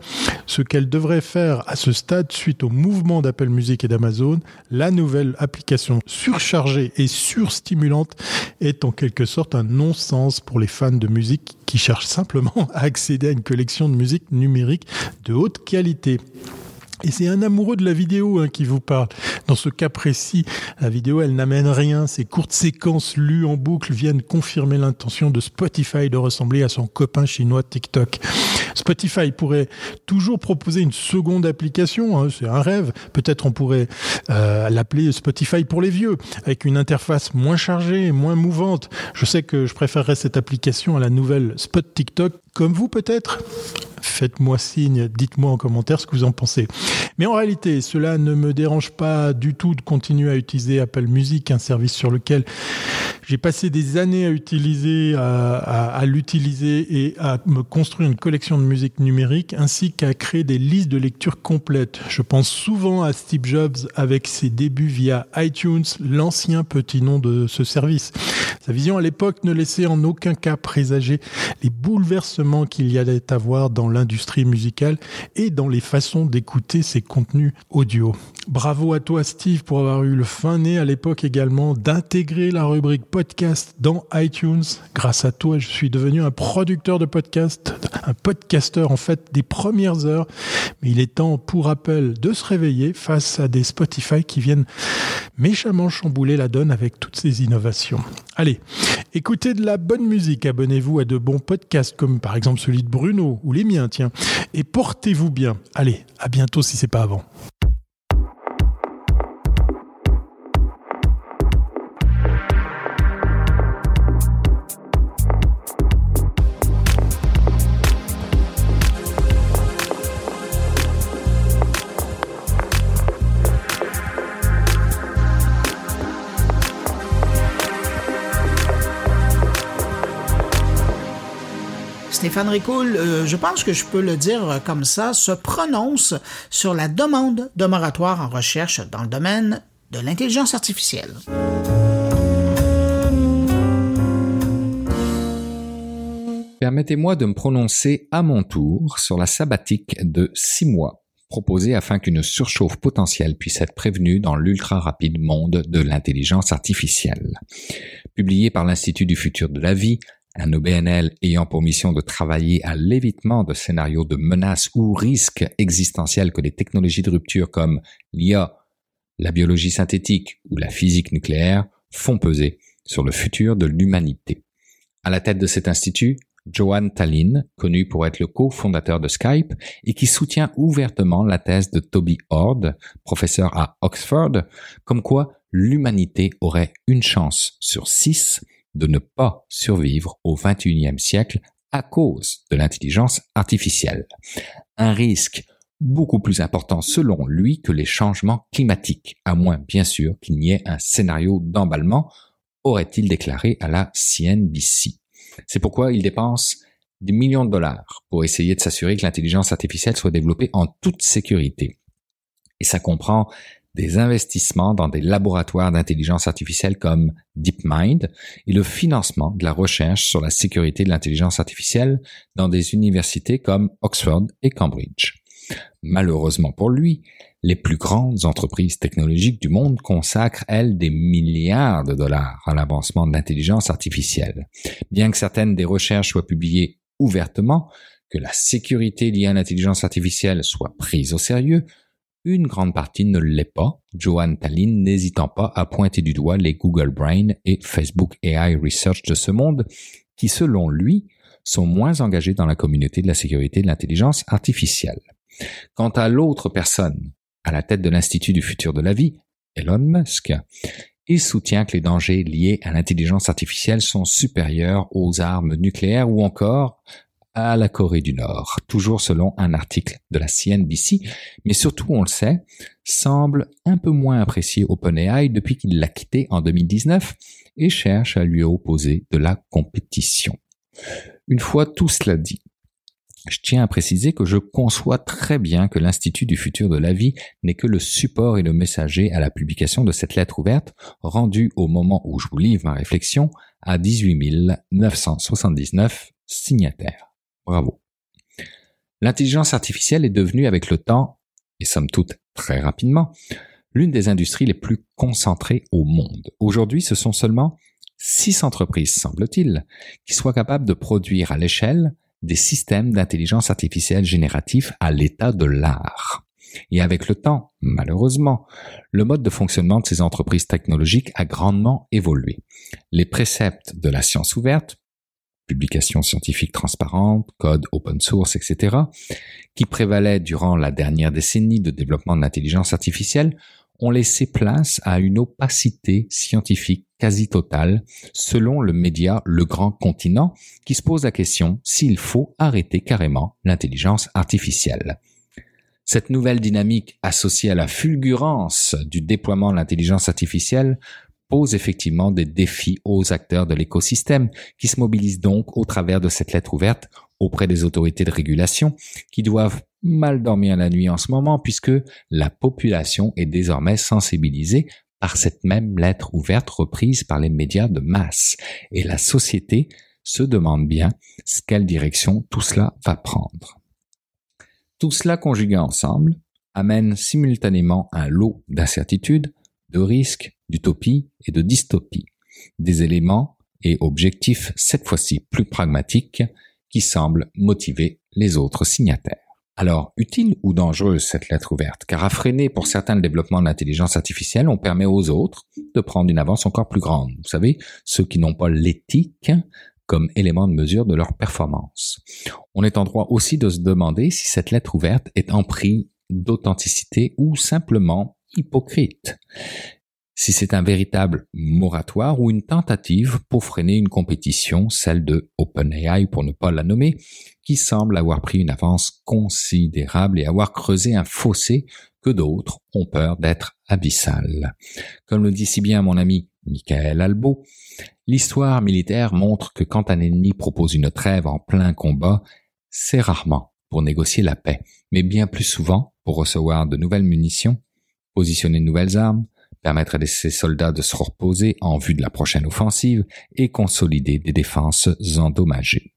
Ce qu'elle devrait faire à ce stade, suite au mouvement d'Apple Music d'Amazon, la nouvelle application surchargée et surstimulante est en quelque sorte un non-sens pour les fans de musique qui cherchent simplement à accéder à une collection de musique numérique de haute qualité. Et c'est un amoureux de la vidéo hein, qui vous parle. Dans ce cas précis, la vidéo, elle n'amène rien. Ces courtes séquences lues en boucle viennent confirmer l'intention de Spotify de ressembler à son copain chinois TikTok. Spotify pourrait toujours proposer une seconde application, hein, c'est un rêve. Peut-être on pourrait euh, l'appeler Spotify pour les vieux, avec une interface moins chargée moins mouvante. Je sais que je préférerais cette application à la nouvelle Spot TikTok, comme vous peut-être faites-moi signe, dites-moi en commentaire ce que vous en pensez. Mais en réalité, cela ne me dérange pas du tout de continuer à utiliser Apple Music, un service sur lequel j'ai passé des années à utiliser, à, l'utiliser et à me construire une collection de musique numérique, ainsi qu'à créer des listes de lecture complètes. Je pense souvent à Steve Jobs avec ses débuts via iTunes, l'ancien petit nom de ce service. Sa vision à l'époque ne laissait en aucun cas présager les bouleversements qu'il y allait avoir dans l'industrie musicale et dans les façons d'écouter ses contenus audio. Bravo à toi Steve pour avoir eu le fin nez à l'époque également d'intégrer la rubrique podcast dans iTunes. Grâce à toi, je suis devenu un producteur de podcast, un podcasteur en fait des premières heures. Mais il est temps pour Apple de se réveiller face à des Spotify qui viennent méchamment chambouler la donne avec toutes ces innovations. Allez, écoutez de la bonne musique, abonnez-vous à de bons podcasts comme par exemple celui de Bruno ou les miens, tiens. Et portez-vous bien. Allez, à bientôt si c'est pas avant. Stéphane Ricoul, euh, je pense que je peux le dire comme ça, se prononce sur la demande de moratoire en recherche dans le domaine de l'intelligence artificielle. Permettez-moi de me prononcer à mon tour sur la sabbatique de six mois proposée afin qu'une surchauffe potentielle puisse être prévenue dans l'ultra rapide monde de l'intelligence artificielle. Publiée par l'Institut du futur de la vie, un OBNL ayant pour mission de travailler à l'évitement de scénarios de menaces ou risques existentiels que les technologies de rupture comme l'IA, la biologie synthétique ou la physique nucléaire font peser sur le futur de l'humanité. À la tête de cet institut, Johan Tallinn, connu pour être le cofondateur de Skype et qui soutient ouvertement la thèse de Toby Ord, professeur à Oxford, comme quoi l'humanité aurait une chance sur six de ne pas survivre au XXIe siècle à cause de l'intelligence artificielle. Un risque beaucoup plus important selon lui que les changements climatiques, à moins bien sûr qu'il n'y ait un scénario d'emballement, aurait-il déclaré à la CNBC. C'est pourquoi il dépense des millions de dollars pour essayer de s'assurer que l'intelligence artificielle soit développée en toute sécurité. Et ça comprend des investissements dans des laboratoires d'intelligence artificielle comme DeepMind et le financement de la recherche sur la sécurité de l'intelligence artificielle dans des universités comme Oxford et Cambridge. Malheureusement pour lui, les plus grandes entreprises technologiques du monde consacrent, elles, des milliards de dollars à l'avancement de l'intelligence artificielle. Bien que certaines des recherches soient publiées ouvertement, que la sécurité liée à l'intelligence artificielle soit prise au sérieux, une grande partie ne l'est pas, Johan Tallinn n'hésitant pas à pointer du doigt les Google Brain et Facebook AI Research de ce monde, qui selon lui sont moins engagés dans la communauté de la sécurité de l'intelligence artificielle. Quant à l'autre personne, à la tête de l'Institut du futur de la vie, Elon Musk, il soutient que les dangers liés à l'intelligence artificielle sont supérieurs aux armes nucléaires ou encore à la Corée du Nord, toujours selon un article de la CNBC, mais surtout, on le sait, semble un peu moins apprécié OpenAI depuis qu'il l'a quitté en 2019 et cherche à lui opposer de la compétition. Une fois tout cela dit, je tiens à préciser que je conçois très bien que l'Institut du futur de la vie n'est que le support et le messager à la publication de cette lettre ouverte, rendue au moment où je vous livre ma réflexion à 18 979 signataires. Bravo. L'intelligence artificielle est devenue avec le temps, et somme toute très rapidement, l'une des industries les plus concentrées au monde. Aujourd'hui, ce sont seulement six entreprises, semble-t-il, qui soient capables de produire à l'échelle des systèmes d'intelligence artificielle génératifs à l'état de l'art. Et avec le temps, malheureusement, le mode de fonctionnement de ces entreprises technologiques a grandement évolué. Les préceptes de la science ouverte, publications scientifiques transparentes, code open source, etc., qui prévalaient durant la dernière décennie de développement de l'intelligence artificielle, ont laissé place à une opacité scientifique quasi totale, selon le média Le Grand Continent, qui se pose la question s'il faut arrêter carrément l'intelligence artificielle. Cette nouvelle dynamique associée à la fulgurance du déploiement de l'intelligence artificielle pose effectivement des défis aux acteurs de l'écosystème qui se mobilisent donc au travers de cette lettre ouverte auprès des autorités de régulation qui doivent mal dormir la nuit en ce moment puisque la population est désormais sensibilisée par cette même lettre ouverte reprise par les médias de masse. Et la société se demande bien quelle direction tout cela va prendre. Tout cela conjugué ensemble amène simultanément un lot d'incertitudes, de risques, d'utopies et de dystopies. Des éléments et objectifs cette fois-ci plus pragmatiques qui semble motiver les autres signataires. Alors, utile ou dangereuse cette lettre ouverte? Car à freiner pour certains le développement de l'intelligence artificielle, on permet aux autres de prendre une avance encore plus grande. Vous savez, ceux qui n'ont pas l'éthique comme élément de mesure de leur performance. On est en droit aussi de se demander si cette lettre ouverte est en d'authenticité ou simplement hypocrite si c'est un véritable moratoire ou une tentative pour freiner une compétition, celle de OpenAI pour ne pas la nommer, qui semble avoir pris une avance considérable et avoir creusé un fossé que d'autres ont peur d'être abyssal. Comme le dit si bien mon ami Michael Albo, l'histoire militaire montre que quand un ennemi propose une trêve en plein combat, c'est rarement pour négocier la paix, mais bien plus souvent pour recevoir de nouvelles munitions, positionner de nouvelles armes, permettre à ses soldats de se reposer en vue de la prochaine offensive et consolider des défenses endommagées.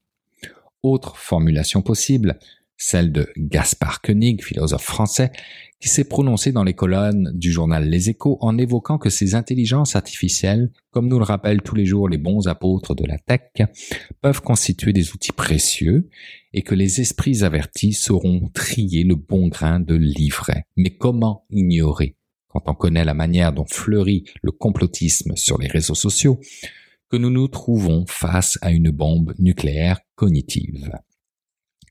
Autre formulation possible, celle de Gaspard Koenig, philosophe français, qui s'est prononcé dans les colonnes du journal Les Échos en évoquant que ces intelligences artificielles, comme nous le rappellent tous les jours les bons apôtres de la tech, peuvent constituer des outils précieux et que les esprits avertis sauront trier le bon grain de l'ivraie. Mais comment ignorer quand on connaît la manière dont fleurit le complotisme sur les réseaux sociaux, que nous nous trouvons face à une bombe nucléaire cognitive.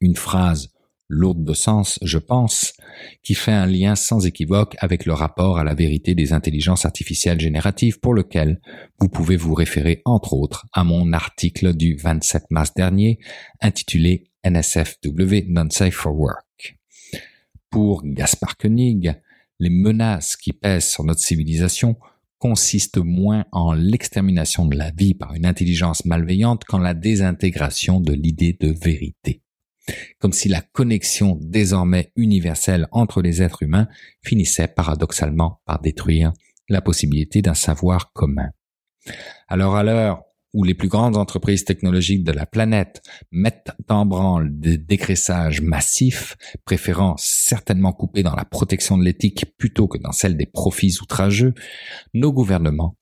Une phrase lourde de sens, je pense, qui fait un lien sans équivoque avec le rapport à la vérité des intelligences artificielles génératives pour lequel vous pouvez vous référer entre autres à mon article du 27 mars dernier intitulé NSFW Non-Safe for Work. Pour Gaspard Koenig, les menaces qui pèsent sur notre civilisation consistent moins en l'extermination de la vie par une intelligence malveillante qu'en la désintégration de l'idée de vérité. comme si la connexion désormais universelle entre les êtres humains finissait paradoxalement par détruire la possibilité d'un savoir commun. Alors à l'heure où les plus grandes entreprises technologiques de la planète mettent en branle des dégraissages massifs, préférant certainement couper dans la protection de l'éthique plutôt que dans celle des profits outrageux, nos gouvernements,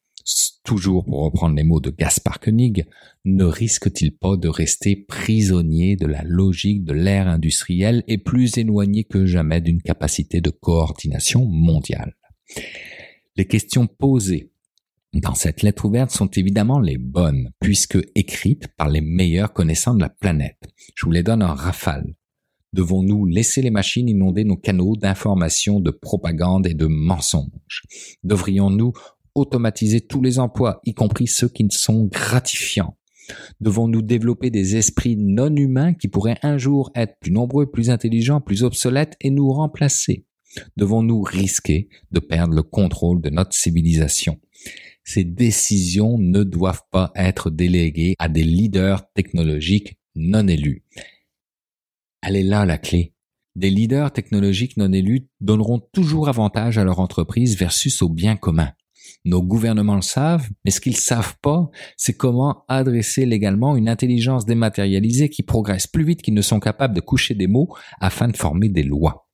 toujours pour reprendre les mots de Gaspard Koenig, ne risquent-ils pas de rester prisonniers de la logique de l'ère industrielle et plus éloignés que jamais d'une capacité de coordination mondiale? Les questions posées dans cette lettre ouverte sont évidemment les bonnes, puisque écrites par les meilleurs connaissants de la planète. Je vous les donne en rafale. Devons-nous laisser les machines inonder nos canaux d'information, de propagande et de mensonges? Devrions-nous automatiser tous les emplois, y compris ceux qui ne sont gratifiants? Devons-nous développer des esprits non humains qui pourraient un jour être plus nombreux, plus intelligents, plus obsolètes et nous remplacer? Devons-nous risquer de perdre le contrôle de notre civilisation? Ces décisions ne doivent pas être déléguées à des leaders technologiques non élus. Elle est là la clé. Des leaders technologiques non élus donneront toujours avantage à leur entreprise versus au bien commun. Nos gouvernements le savent, mais ce qu'ils savent pas, c'est comment adresser légalement une intelligence dématérialisée qui progresse plus vite qu'ils ne sont capables de coucher des mots afin de former des lois.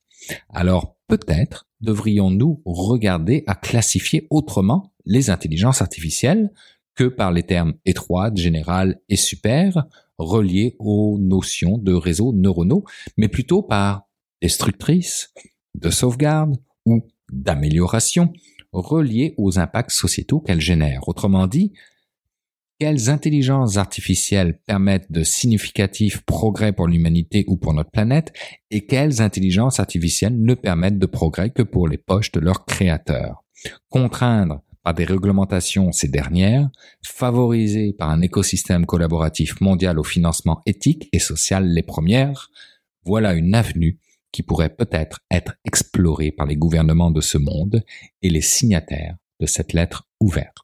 Alors peut-être devrions-nous regarder à classifier autrement les intelligences artificielles que par les termes étroits, général et super, reliés aux notions de réseaux neuronaux, mais plutôt par destructrices, de sauvegarde ou d'amélioration, reliées aux impacts sociétaux qu'elles génèrent. Autrement dit, quelles intelligences artificielles permettent de significatifs progrès pour l'humanité ou pour notre planète et quelles intelligences artificielles ne permettent de progrès que pour les poches de leurs créateurs? Contraindre par des réglementations ces dernières, favoriser par un écosystème collaboratif mondial au financement éthique et social les premières, voilà une avenue qui pourrait peut-être être explorée par les gouvernements de ce monde et les signataires de cette lettre ouverte.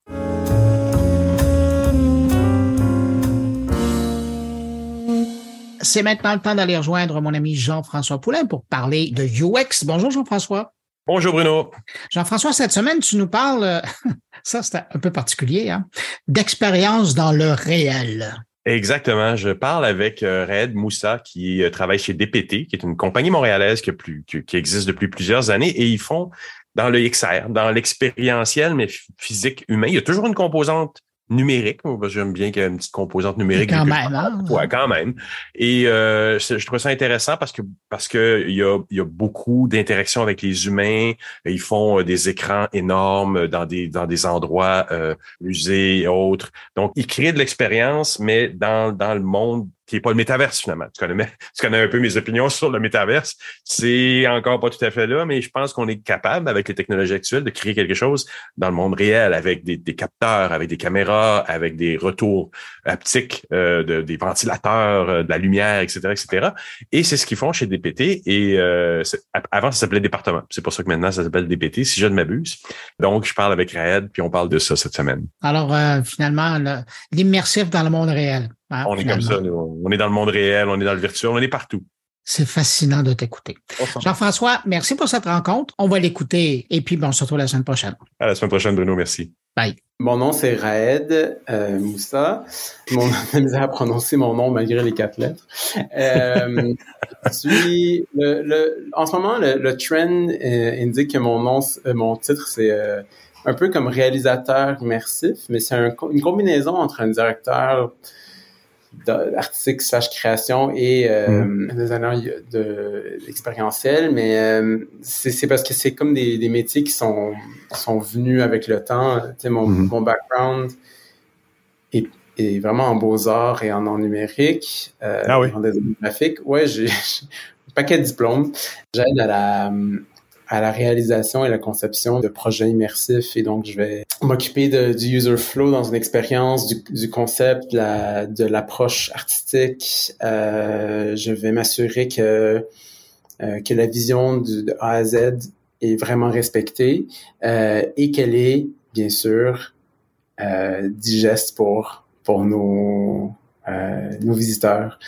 C'est maintenant le temps d'aller rejoindre mon ami Jean-François Poulain pour parler de UX. Bonjour Jean-François. Bonjour Bruno. Jean-François, cette semaine, tu nous parles, ça c'est un peu particulier, hein, d'expérience dans le réel. Exactement. Je parle avec euh, Red Moussa qui euh, travaille chez DPT, qui est une compagnie montréalaise qui, qui existe depuis plusieurs années et ils font dans le XR, dans l'expérientiel, mais physique humain. Il y a toujours une composante numérique. J'aime bien qu'il y ait une petite composante numérique. Quand même, hein? Ouais, quand même. Et euh, je trouve ça intéressant parce que parce que il y a, il y a beaucoup d'interactions avec les humains. Ils font euh, des écrans énormes dans des dans des endroits euh, musées et autres. Donc, ils créent de l'expérience, mais dans dans le monde qui est pas le métaverse finalement. Tu connais, tu connais un peu mes opinions sur le métaverse. C'est encore pas tout à fait là, mais je pense qu'on est capable, avec les technologies actuelles, de créer quelque chose dans le monde réel, avec des, des capteurs, avec des caméras, avec des retours haptiques, euh, de, des ventilateurs, euh, de la lumière, etc., etc. Et c'est ce qu'ils font chez DPT. Et euh, avant, ça s'appelait département. C'est pour ça que maintenant, ça s'appelle DPT, si je ne m'abuse. Donc, je parle avec Raed, puis on parle de ça cette semaine. Alors, euh, finalement, l'immersif dans le monde réel. Ah, on est comme ça, on est dans le monde réel, on est dans le virtuel, on est partout. C'est fascinant de t'écouter. Jean-François, merci pour cette rencontre. On va l'écouter et puis bon, on se retrouve la semaine prochaine. À la semaine prochaine, Bruno. Merci. Bye. Mon nom, c'est Raed euh, Moussa. Mon nom à prononcer mon nom malgré les quatre lettres. Euh, suis le, le, en ce moment, le, le trend euh, indique que mon nom, mon titre, c'est euh, un peu comme réalisateur immersif, mais c'est un, une combinaison entre un directeur artistique slash création et euh, mm. designer de expérientiel mais euh, c'est parce que c'est comme des, des, métiers qui sont sont venus avec le temps tu sais mon, mm-hmm. mon background est, est, vraiment en beaux arts et en numérique euh, ah oui. en design graphique ouais j'ai un paquet de diplômes j'aide à la à la réalisation et la conception de projets immersifs. Et donc, je vais m'occuper du user flow dans une expérience, du, concept, de l'approche artistique. Euh, je vais m'assurer que, euh, que la vision du, de A à Z est vraiment respectée euh, et qu'elle est, bien sûr, digeste pour, pour nos euh, nos visiteurs.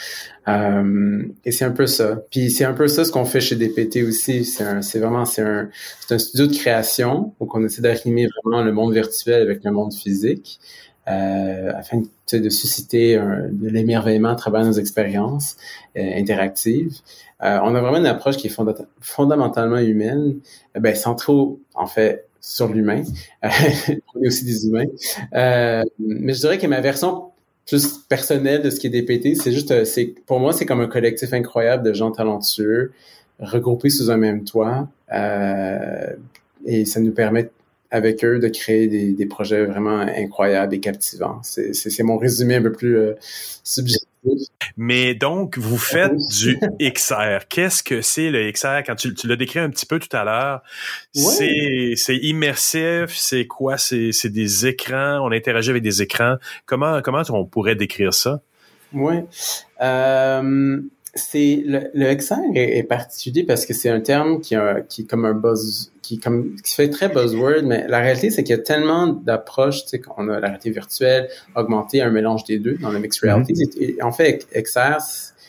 Euh, et c'est un peu ça. Puis c'est un peu ça ce qu'on fait chez DPT aussi. C'est vraiment c'est un c'est un studio de création où on essaie d'arrimer vraiment le monde virtuel avec le monde physique euh, afin de susciter de l'émerveillement à travers nos expériences interactives. on a vraiment une approche qui est fondamentalement humaine, ben sans trop en fait sur l'humain. on est aussi des humains. Euh, mais je dirais que ma version plus personnelle de ce qui est DPT, c'est juste, euh, c'est pour moi, c'est comme un collectif incroyable de gens talentueux regroupés sous un même toit. Euh, et ça nous permet avec eux de créer des, des projets vraiment incroyables et captivants. C'est mon résumé un peu plus euh, subjectif. Mais donc, vous faites du XR. Qu'est-ce que c'est le XR? Quand tu, tu l'as décrit un petit peu tout à l'heure, c'est immersif, c'est quoi? C'est des écrans, on interagit avec des écrans. Comment, comment on pourrait décrire ça? Oui. Euh, c'est le, le XR est, particulier parce que c'est un terme qui, a, qui est comme un buzz, qui comme qui fait très buzzword, mais la réalité c'est qu'il y a tellement d'approches, tu sais, qu'on a la réalité virtuelle, augmentée, un mélange des deux dans le mixed mm-hmm. reality. en fait, XR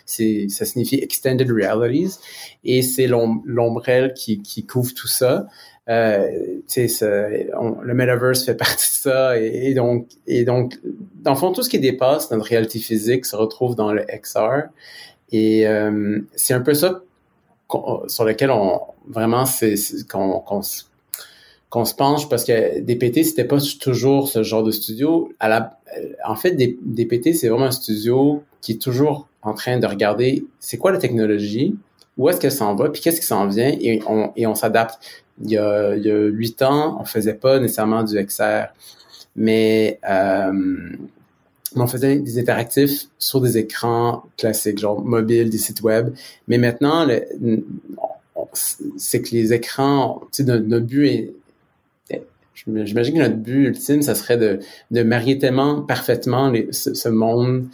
c'est ça signifie extended realities et c'est l'ombrelle qui, qui couvre tout ça. Euh, le metaverse fait partie de ça et, donc et donc dans le fond tout ce qui dépasse notre réalité physique se retrouve dans le XR et euh, c'est un peu ça sur lequel on vraiment c'est qu'on qu'on se penche parce que DPT c'était pas toujours ce genre de studio. À la, en fait, DPT c'est vraiment un studio qui est toujours en train de regarder c'est quoi la technologie, où est-ce que ça en va, puis qu'est-ce qui s'en vient et on et on s'adapte. Il y a il y a huit ans, on faisait pas nécessairement du XR, mais euh, on faisait des interactifs sur des écrans classiques, genre mobiles, des sites web. Mais maintenant, c'est que les écrans, tu sais, notre, but est, j'imagine que notre but ultime, ça serait de, de marier tellement parfaitement ce, monde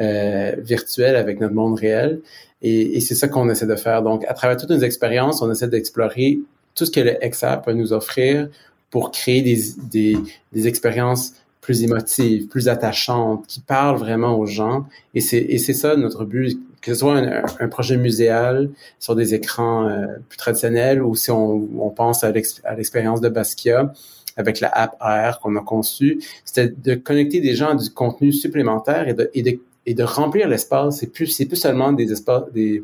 euh, virtuel avec notre monde réel. Et, c'est ça qu'on essaie de faire. Donc, à travers toutes nos expériences, on essaie d'explorer tout ce que le XR peut nous offrir pour créer des, des, des expériences plus émotive, plus attachante, qui parle vraiment aux gens. Et c'est, ça notre but, que ce soit un, projet muséal sur des écrans euh, plus traditionnels ou si on, on pense à, l'expérience de Basquiat avec la app AR qu'on a conçue, c'était de connecter des gens à du contenu supplémentaire et de, et de, et de remplir l'espace. C'est plus, c'est plus seulement des espaces, des,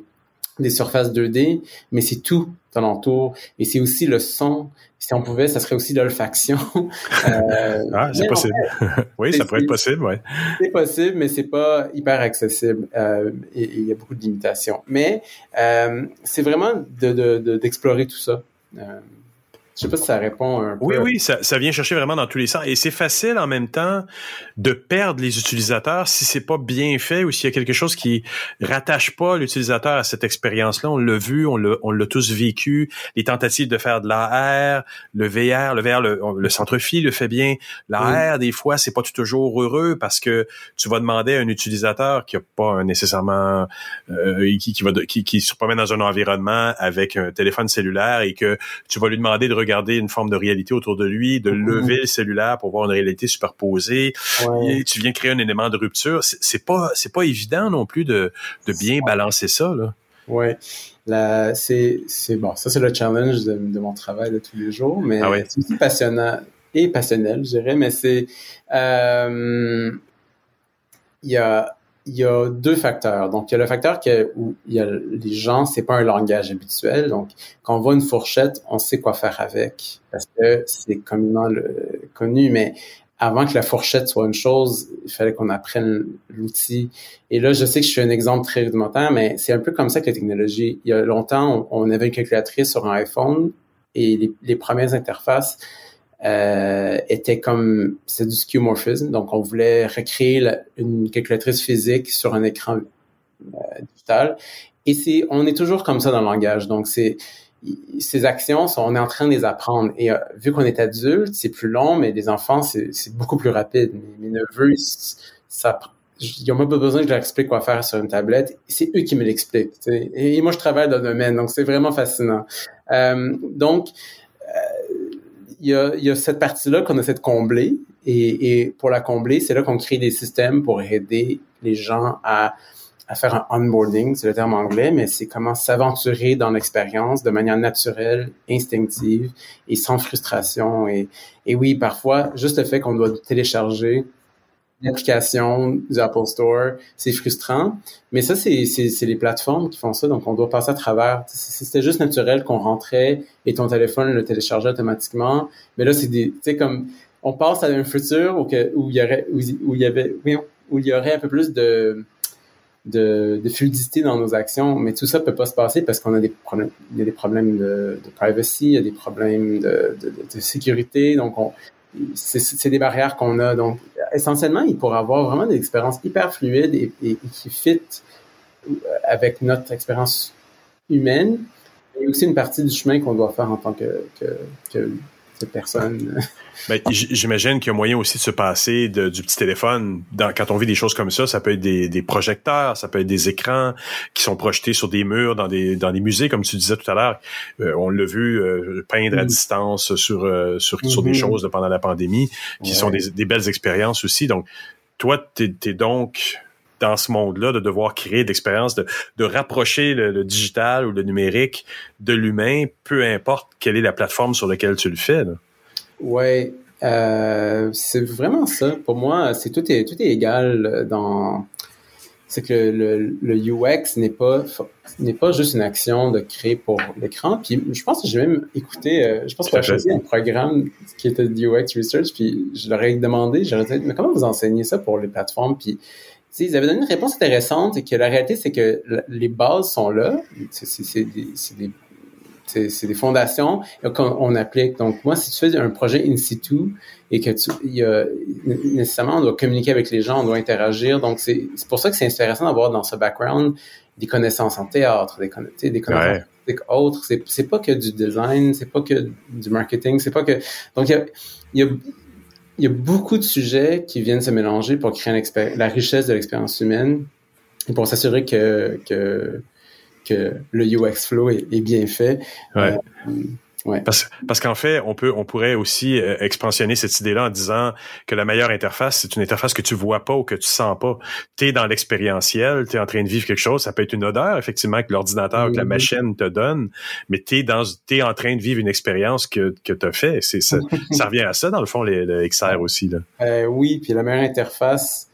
des surfaces 2D, mais c'est tout alentour. Et c'est aussi le son. Si on pouvait, ça serait aussi l'olfaction. euh, ah, c'est possible. oui, ça pourrait être possible, ouais. C'est possible, mais c'est pas hyper accessible. Euh, et il y a beaucoup de limitations. Mais euh, c'est vraiment d'explorer de, de, tout ça. Je sais pas si ça répond un peu. Oui, oui, ça, ça vient chercher vraiment dans tous les sens. Et c'est facile en même temps de perdre les utilisateurs si c'est pas bien fait ou s'il y a quelque chose qui rattache pas l'utilisateur à cette expérience-là. On l'a vu, on l'a, on l'a tous vécu. Les tentatives de faire de l'AR, le VR, le VR, le, le centre-fille le fait bien. L'AR, des fois, c'est pas toujours heureux parce que tu vas demander à un utilisateur qui a pas nécessairement, euh, qui, qui va, qui, qui se promène dans un environnement avec un téléphone cellulaire et que tu vas lui demander de regarder une forme de réalité autour de lui, de mm-hmm. lever le cellulaire pour voir une réalité superposée. Et tu viens créer un élément de rupture. C'est pas c'est pas évident non plus de, de bien balancer ça là. Ouais. c'est c'est bon, ça c'est le challenge de, de, mon travail de tous les jours, mais ah c'est aussi passionnant et passionnel, je dirais, mais c'est euh, il y a il y a deux facteurs. Donc, il y a le facteur que, où il y a les gens, c'est pas un langage habituel. Donc, quand on voit une fourchette, on sait quoi faire avec parce que c'est communément connu. Mais avant que la fourchette soit une chose, il fallait qu'on apprenne l'outil. Et là, je sais que je suis un exemple très rudimentaire, mais c'est un peu comme ça que la technologie. Il y a longtemps, on, avait une calculatrice sur un iPhone et les, les premières interfaces, euh, était comme c'est du skeuomorphisme, donc on voulait recréer une calculatrice physique sur un écran euh, digital. Et c'est, on est toujours comme ça dans le langage. Donc c'est ces actions, on est en train de les apprendre. Et euh, vu qu'on est adulte, c'est plus long, mais les enfants, c'est beaucoup plus rapide. Mes, neveux, ça, ils n'ont pas besoin que je leur explique quoi faire sur une tablette. C'est eux qui me l'expliquent. Et, moi, je travaille dans le domaine, donc c'est vraiment fascinant. Euh, donc, il y a, y a cette partie-là qu'on essaie de combler. Et, et pour la combler, c'est là qu'on crée des systèmes pour aider les gens à à faire un onboarding, c'est le terme anglais, mais c'est comment s'aventurer dans l'expérience de manière naturelle, instinctive et sans frustration. Et, et oui, parfois, juste le fait qu'on doit télécharger l'application du Apple Store, c'est frustrant. Mais ça, c'est, les plateformes qui font ça, donc on doit passer à travers. C'était juste naturel qu'on rentrait et ton téléphone le téléchargeait automatiquement. Mais là, c'est des, tu sais, comme on passe à un futur où, que, où il y aurait, où, où il y avait, où il y aurait un peu plus de de, de, fluidité dans nos actions, mais tout ça peut pas se passer parce qu'on a des problèmes, il y a des problèmes de, de privacy, il y a des problèmes de, de sécurité, donc on, c'est des barrières qu'on a. Donc, essentiellement, il pourra avoir vraiment des expériences hyper fluides et, qui fit avec notre expérience humaine. Il y a aussi une partie du chemin qu'on doit faire en tant que cette personne. Ben, J'imagine qu'il y a moyen aussi de se passer de, du petit téléphone. Dans, quand on vit des choses comme ça, ça peut être des, des, projecteurs, ça peut être des écrans qui sont projetés sur des murs dans des, dans des musées, comme tu disais tout à l'heure. Euh, on l'a vu euh, peindre à mm. distance sur, euh, sur, sur des mm-hmm. choses pendant la pandémie, qui sont des, des, belles expériences aussi. Donc, toi, tu es, es, donc dans ce monde-là, de devoir créer d'expériences, de, de rapprocher le, le, digital ou le numérique de l'humain, peu importe quelle est la plateforme sur laquelle tu le fais. Là. Ouais, euh, c'est vraiment ça. Pour moi, c'est tout est tout est égal dans. C'est que le, le, UX n'est pas n'est pas juste une action de créer pour l'écran. Puis je pense que j'ai même écouté, euh, je pense que j'ai choisi un programme qui était de UX Research. Puis je leur ai demandé, j'aurais dit mais comment vous enseignez ça pour les plateformes Puis ils avaient donné une réponse intéressante et que la réalité, c'est que les bases sont là. C'est des, des, des, fondations qu'on applique. Donc, moi, si tu fais un projet in situ et que tu, il y a, nécessairement, on doit communiquer avec les gens, on doit interagir. Donc, c'est pour ça que c'est intéressant d'avoir dans ce background des connaissances en théâtre, des, des connaissances ouais. autres. C'est pas que du design, c'est pas que du marketing, c'est pas que... Donc, il y a, il y a il y a beaucoup de sujets qui viennent se mélanger pour créer la richesse de l'expérience humaine et pour s'assurer que, que, que le UX flow est, bien fait. Ouais. Euh, parce, parce qu'en fait, on peut, on pourrait aussi euh, expansionner cette idée-là en disant que la meilleure interface, c'est une interface que tu vois pas ou que tu sens pas. Tu es dans l'expérientiel, tu es en train de vivre quelque chose. Ça peut être une odeur, effectivement, que l'ordinateur, que la mm-hmm. machine te donne, mais tu es, dans, es en train de vivre une expérience que, que tu as fait. C'est, ça, ça revient à ça, dans le fond, les, le XR aussi. Là. Euh, oui, puis la meilleure interface,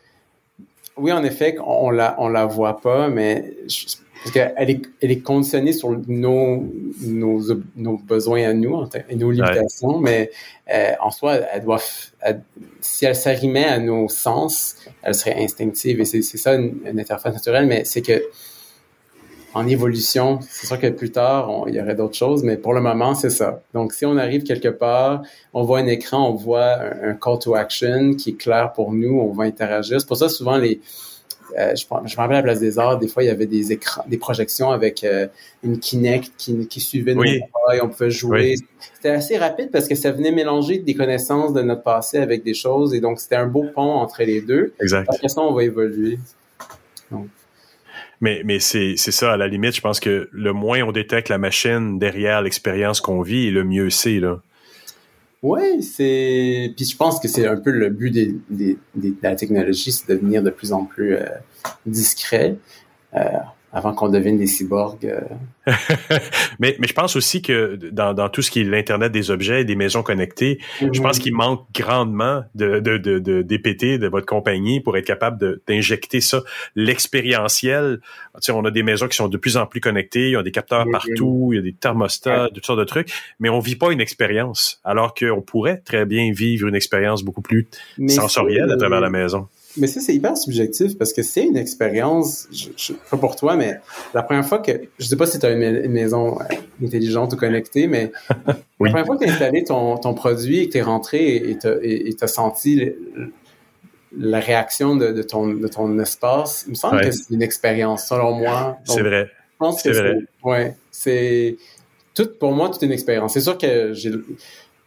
oui, en effet, on la, on la voit pas, mais je, parce qu'elle est, elle est conditionnée sur nos, nos, nos besoins à nous et nos limitations, mais euh, en soi, elle doit, si elle s'arrimait à nos sens, elle serait instinctive et c'est ça une, interface naturelle, mais c'est que en évolution, c'est sûr que plus tard, il y aurait d'autres choses, mais pour le moment, c'est ça. Donc, si on arrive quelque part, on voit un écran, on voit un, un call to action qui est clair pour nous, on va interagir. C'est pour ça souvent les euh, je, je me rappelle à la place des arts, des fois il y avait des écrans, des projections avec euh, une Kinect qui, qui suivait nos pas et on pouvait jouer. C'était assez rapide parce que ça venait mélanger des connaissances de notre passé avec des choses et donc c'était un beau pont entre les deux. Exact. Après ça, on va évoluer. Mais, mais c'est, c'est ça, à la limite, je pense que le moins on détecte la machine derrière l'expérience qu'on vit, le mieux c'est, là. Oui, c'est. Puis je pense que c'est un peu le but des, des, de la technologie, c'est de devenir de plus en plus euh, discret. Euh, avant qu'on devienne des cyborgs. Euh. mais, mais je pense aussi que dans, dans tout ce qui est l'Internet des objets et des maisons connectées, je pense mhm. qu'il manque grandement de, de, de, de DPT de votre compagnie pour être capable d'injecter ça, l'expérientiel. Tu sais, on a des maisons qui sont de plus en plus connectées, il y a des capteurs partout, il y a des thermostats, toutes sortes de trucs, mais on vit pas une expérience, alors qu'on pourrait très bien vivre une expérience beaucoup plus sensorielle à travers la maison. Mais ça, c'est hyper subjectif parce que c'est une expérience, je, pas pour toi, mais la première fois que, je sais pas si tu as une, maison euh, intelligente ou connectée, mais la première fois que tu as installé ton, ton produit et que tu es rentré et tu as senti la réaction de, ton, de ton espace, il me semble que c'est une expérience, selon moi. C'est vrai. Je pense que c'est, ouais, c'est tout, pour moi, toute une expérience. C'est sûr que j'ai,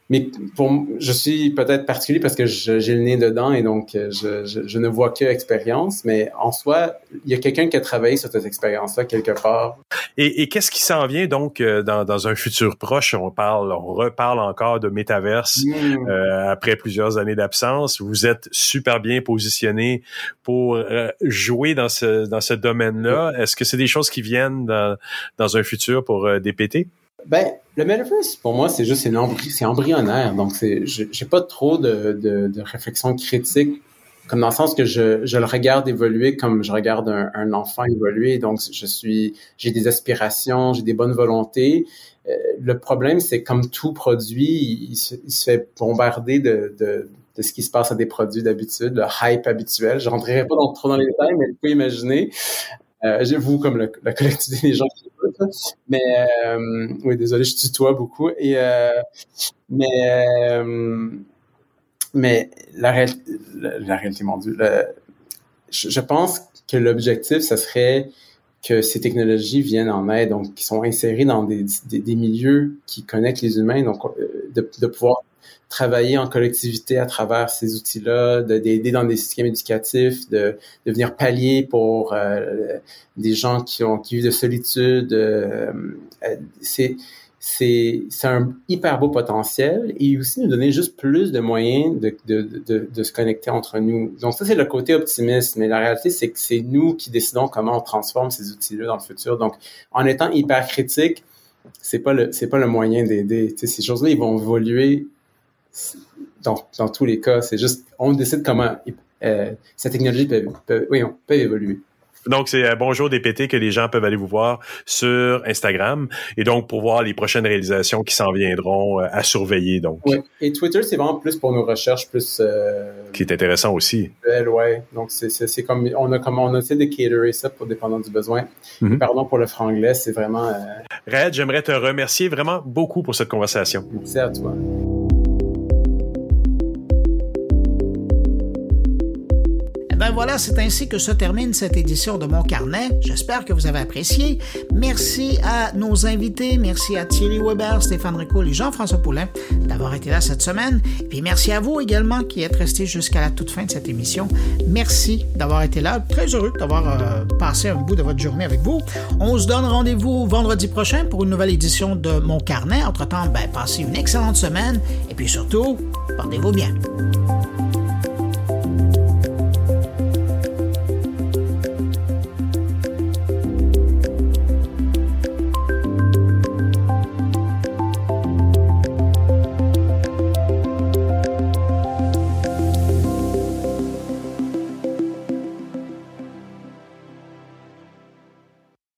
mais pour, je suis peut-être particulier parce que j'ai le nez dedans et donc euh, je, je, je ne vois que expérience, mais en soi, il y a quelqu'un qui a travaillé sur cette expérience-là quelque part. Et, et qu'est-ce qui s'en vient donc euh, dans, dans, un futur proche? On parle, on reparle encore de métaverse mmh. euh, après plusieurs années d'absence. Vous êtes super bien positionné pour euh, jouer dans ce, dans ce domaine-là. Est-ce que c'est des choses qui viennent dans, dans un futur pour DPT? Ben, le metaverse, pour moi, c'est juste c'est embryonnaire. Donc, c'est, j'ai pas trop de, de, réflexion critique, comme dans le sens que je, je le regarde évoluer comme je regarde un, enfant évoluer. Donc, je suis, j'ai des aspirations, j'ai des bonnes volontés. Euh, le problème, c'est comme tout produit, il, se, fait bombarder de, de, de, ce qui se passe à des produits d'habitude, le hype habituel. Je rentrerai pas trop dans les détails, mais vous pouvez imaginer. Euh, vous, comme la collectivité des gens qui mais euh, oui, désolé, je tutoie beaucoup. Et euh, mais mais la, réalité, mon Dieu, je, pense que l'objectif, ce serait que ces technologies viennent en aide, donc qui sont insérées dans des, des, milieux qui connectent les humains, donc de pouvoir travailler en collectivité à travers ces outils-là, d'aider dans des systèmes éducatifs, de, de venir pallier pour euh, des gens qui ont qui vivent de solitude. Euh, euh, c'est c'est un hyper beau potentiel et aussi nous donner juste plus de moyens de, de, de, de se connecter entre nous. Donc ça, c'est le côté optimiste, mais la réalité, c'est que c'est nous qui décidons comment on transforme ces outils-là dans le futur. Donc, en étant hyper critique, c'est pas c'est pas le moyen d'aider. Ces choses-là, ils vont évoluer dans, dans tous les cas. C'est juste, on décide comment euh, cette technologie peut, peut, oui, on peut évoluer. Donc, c'est euh, Bonjour DPT que les gens peuvent aller vous voir sur Instagram et donc pour voir les prochaines réalisations qui s'en viendront euh, à surveiller. Donc. Oui. Et Twitter, c'est vraiment plus pour nos recherches, plus. Euh, qui est intéressant aussi. Ouais. Donc, c'est comme on a comme on de caterer ça pour dépendant du besoin. Mm-hmm. Pardon pour le franglais, c'est vraiment. Red, j'aimerais te remercier vraiment beaucoup pour cette conversation. Merci à toi. Voilà, c'est ainsi que se termine cette édition de Mon Carnet. J'espère que vous avez apprécié. Merci à nos invités. Merci à Thierry Weber, Stéphane Rico et Jean-François Poulain d'avoir été là cette semaine. Et puis merci à vous également qui êtes restés jusqu'à la toute fin de cette émission. Merci d'avoir été là. Très heureux d'avoir euh, passé un bout de votre journée avec vous. On se donne rendez-vous vendredi prochain pour une nouvelle édition de Mon Carnet. Entre-temps, ben, passez une excellente semaine et puis surtout, portez-vous bien.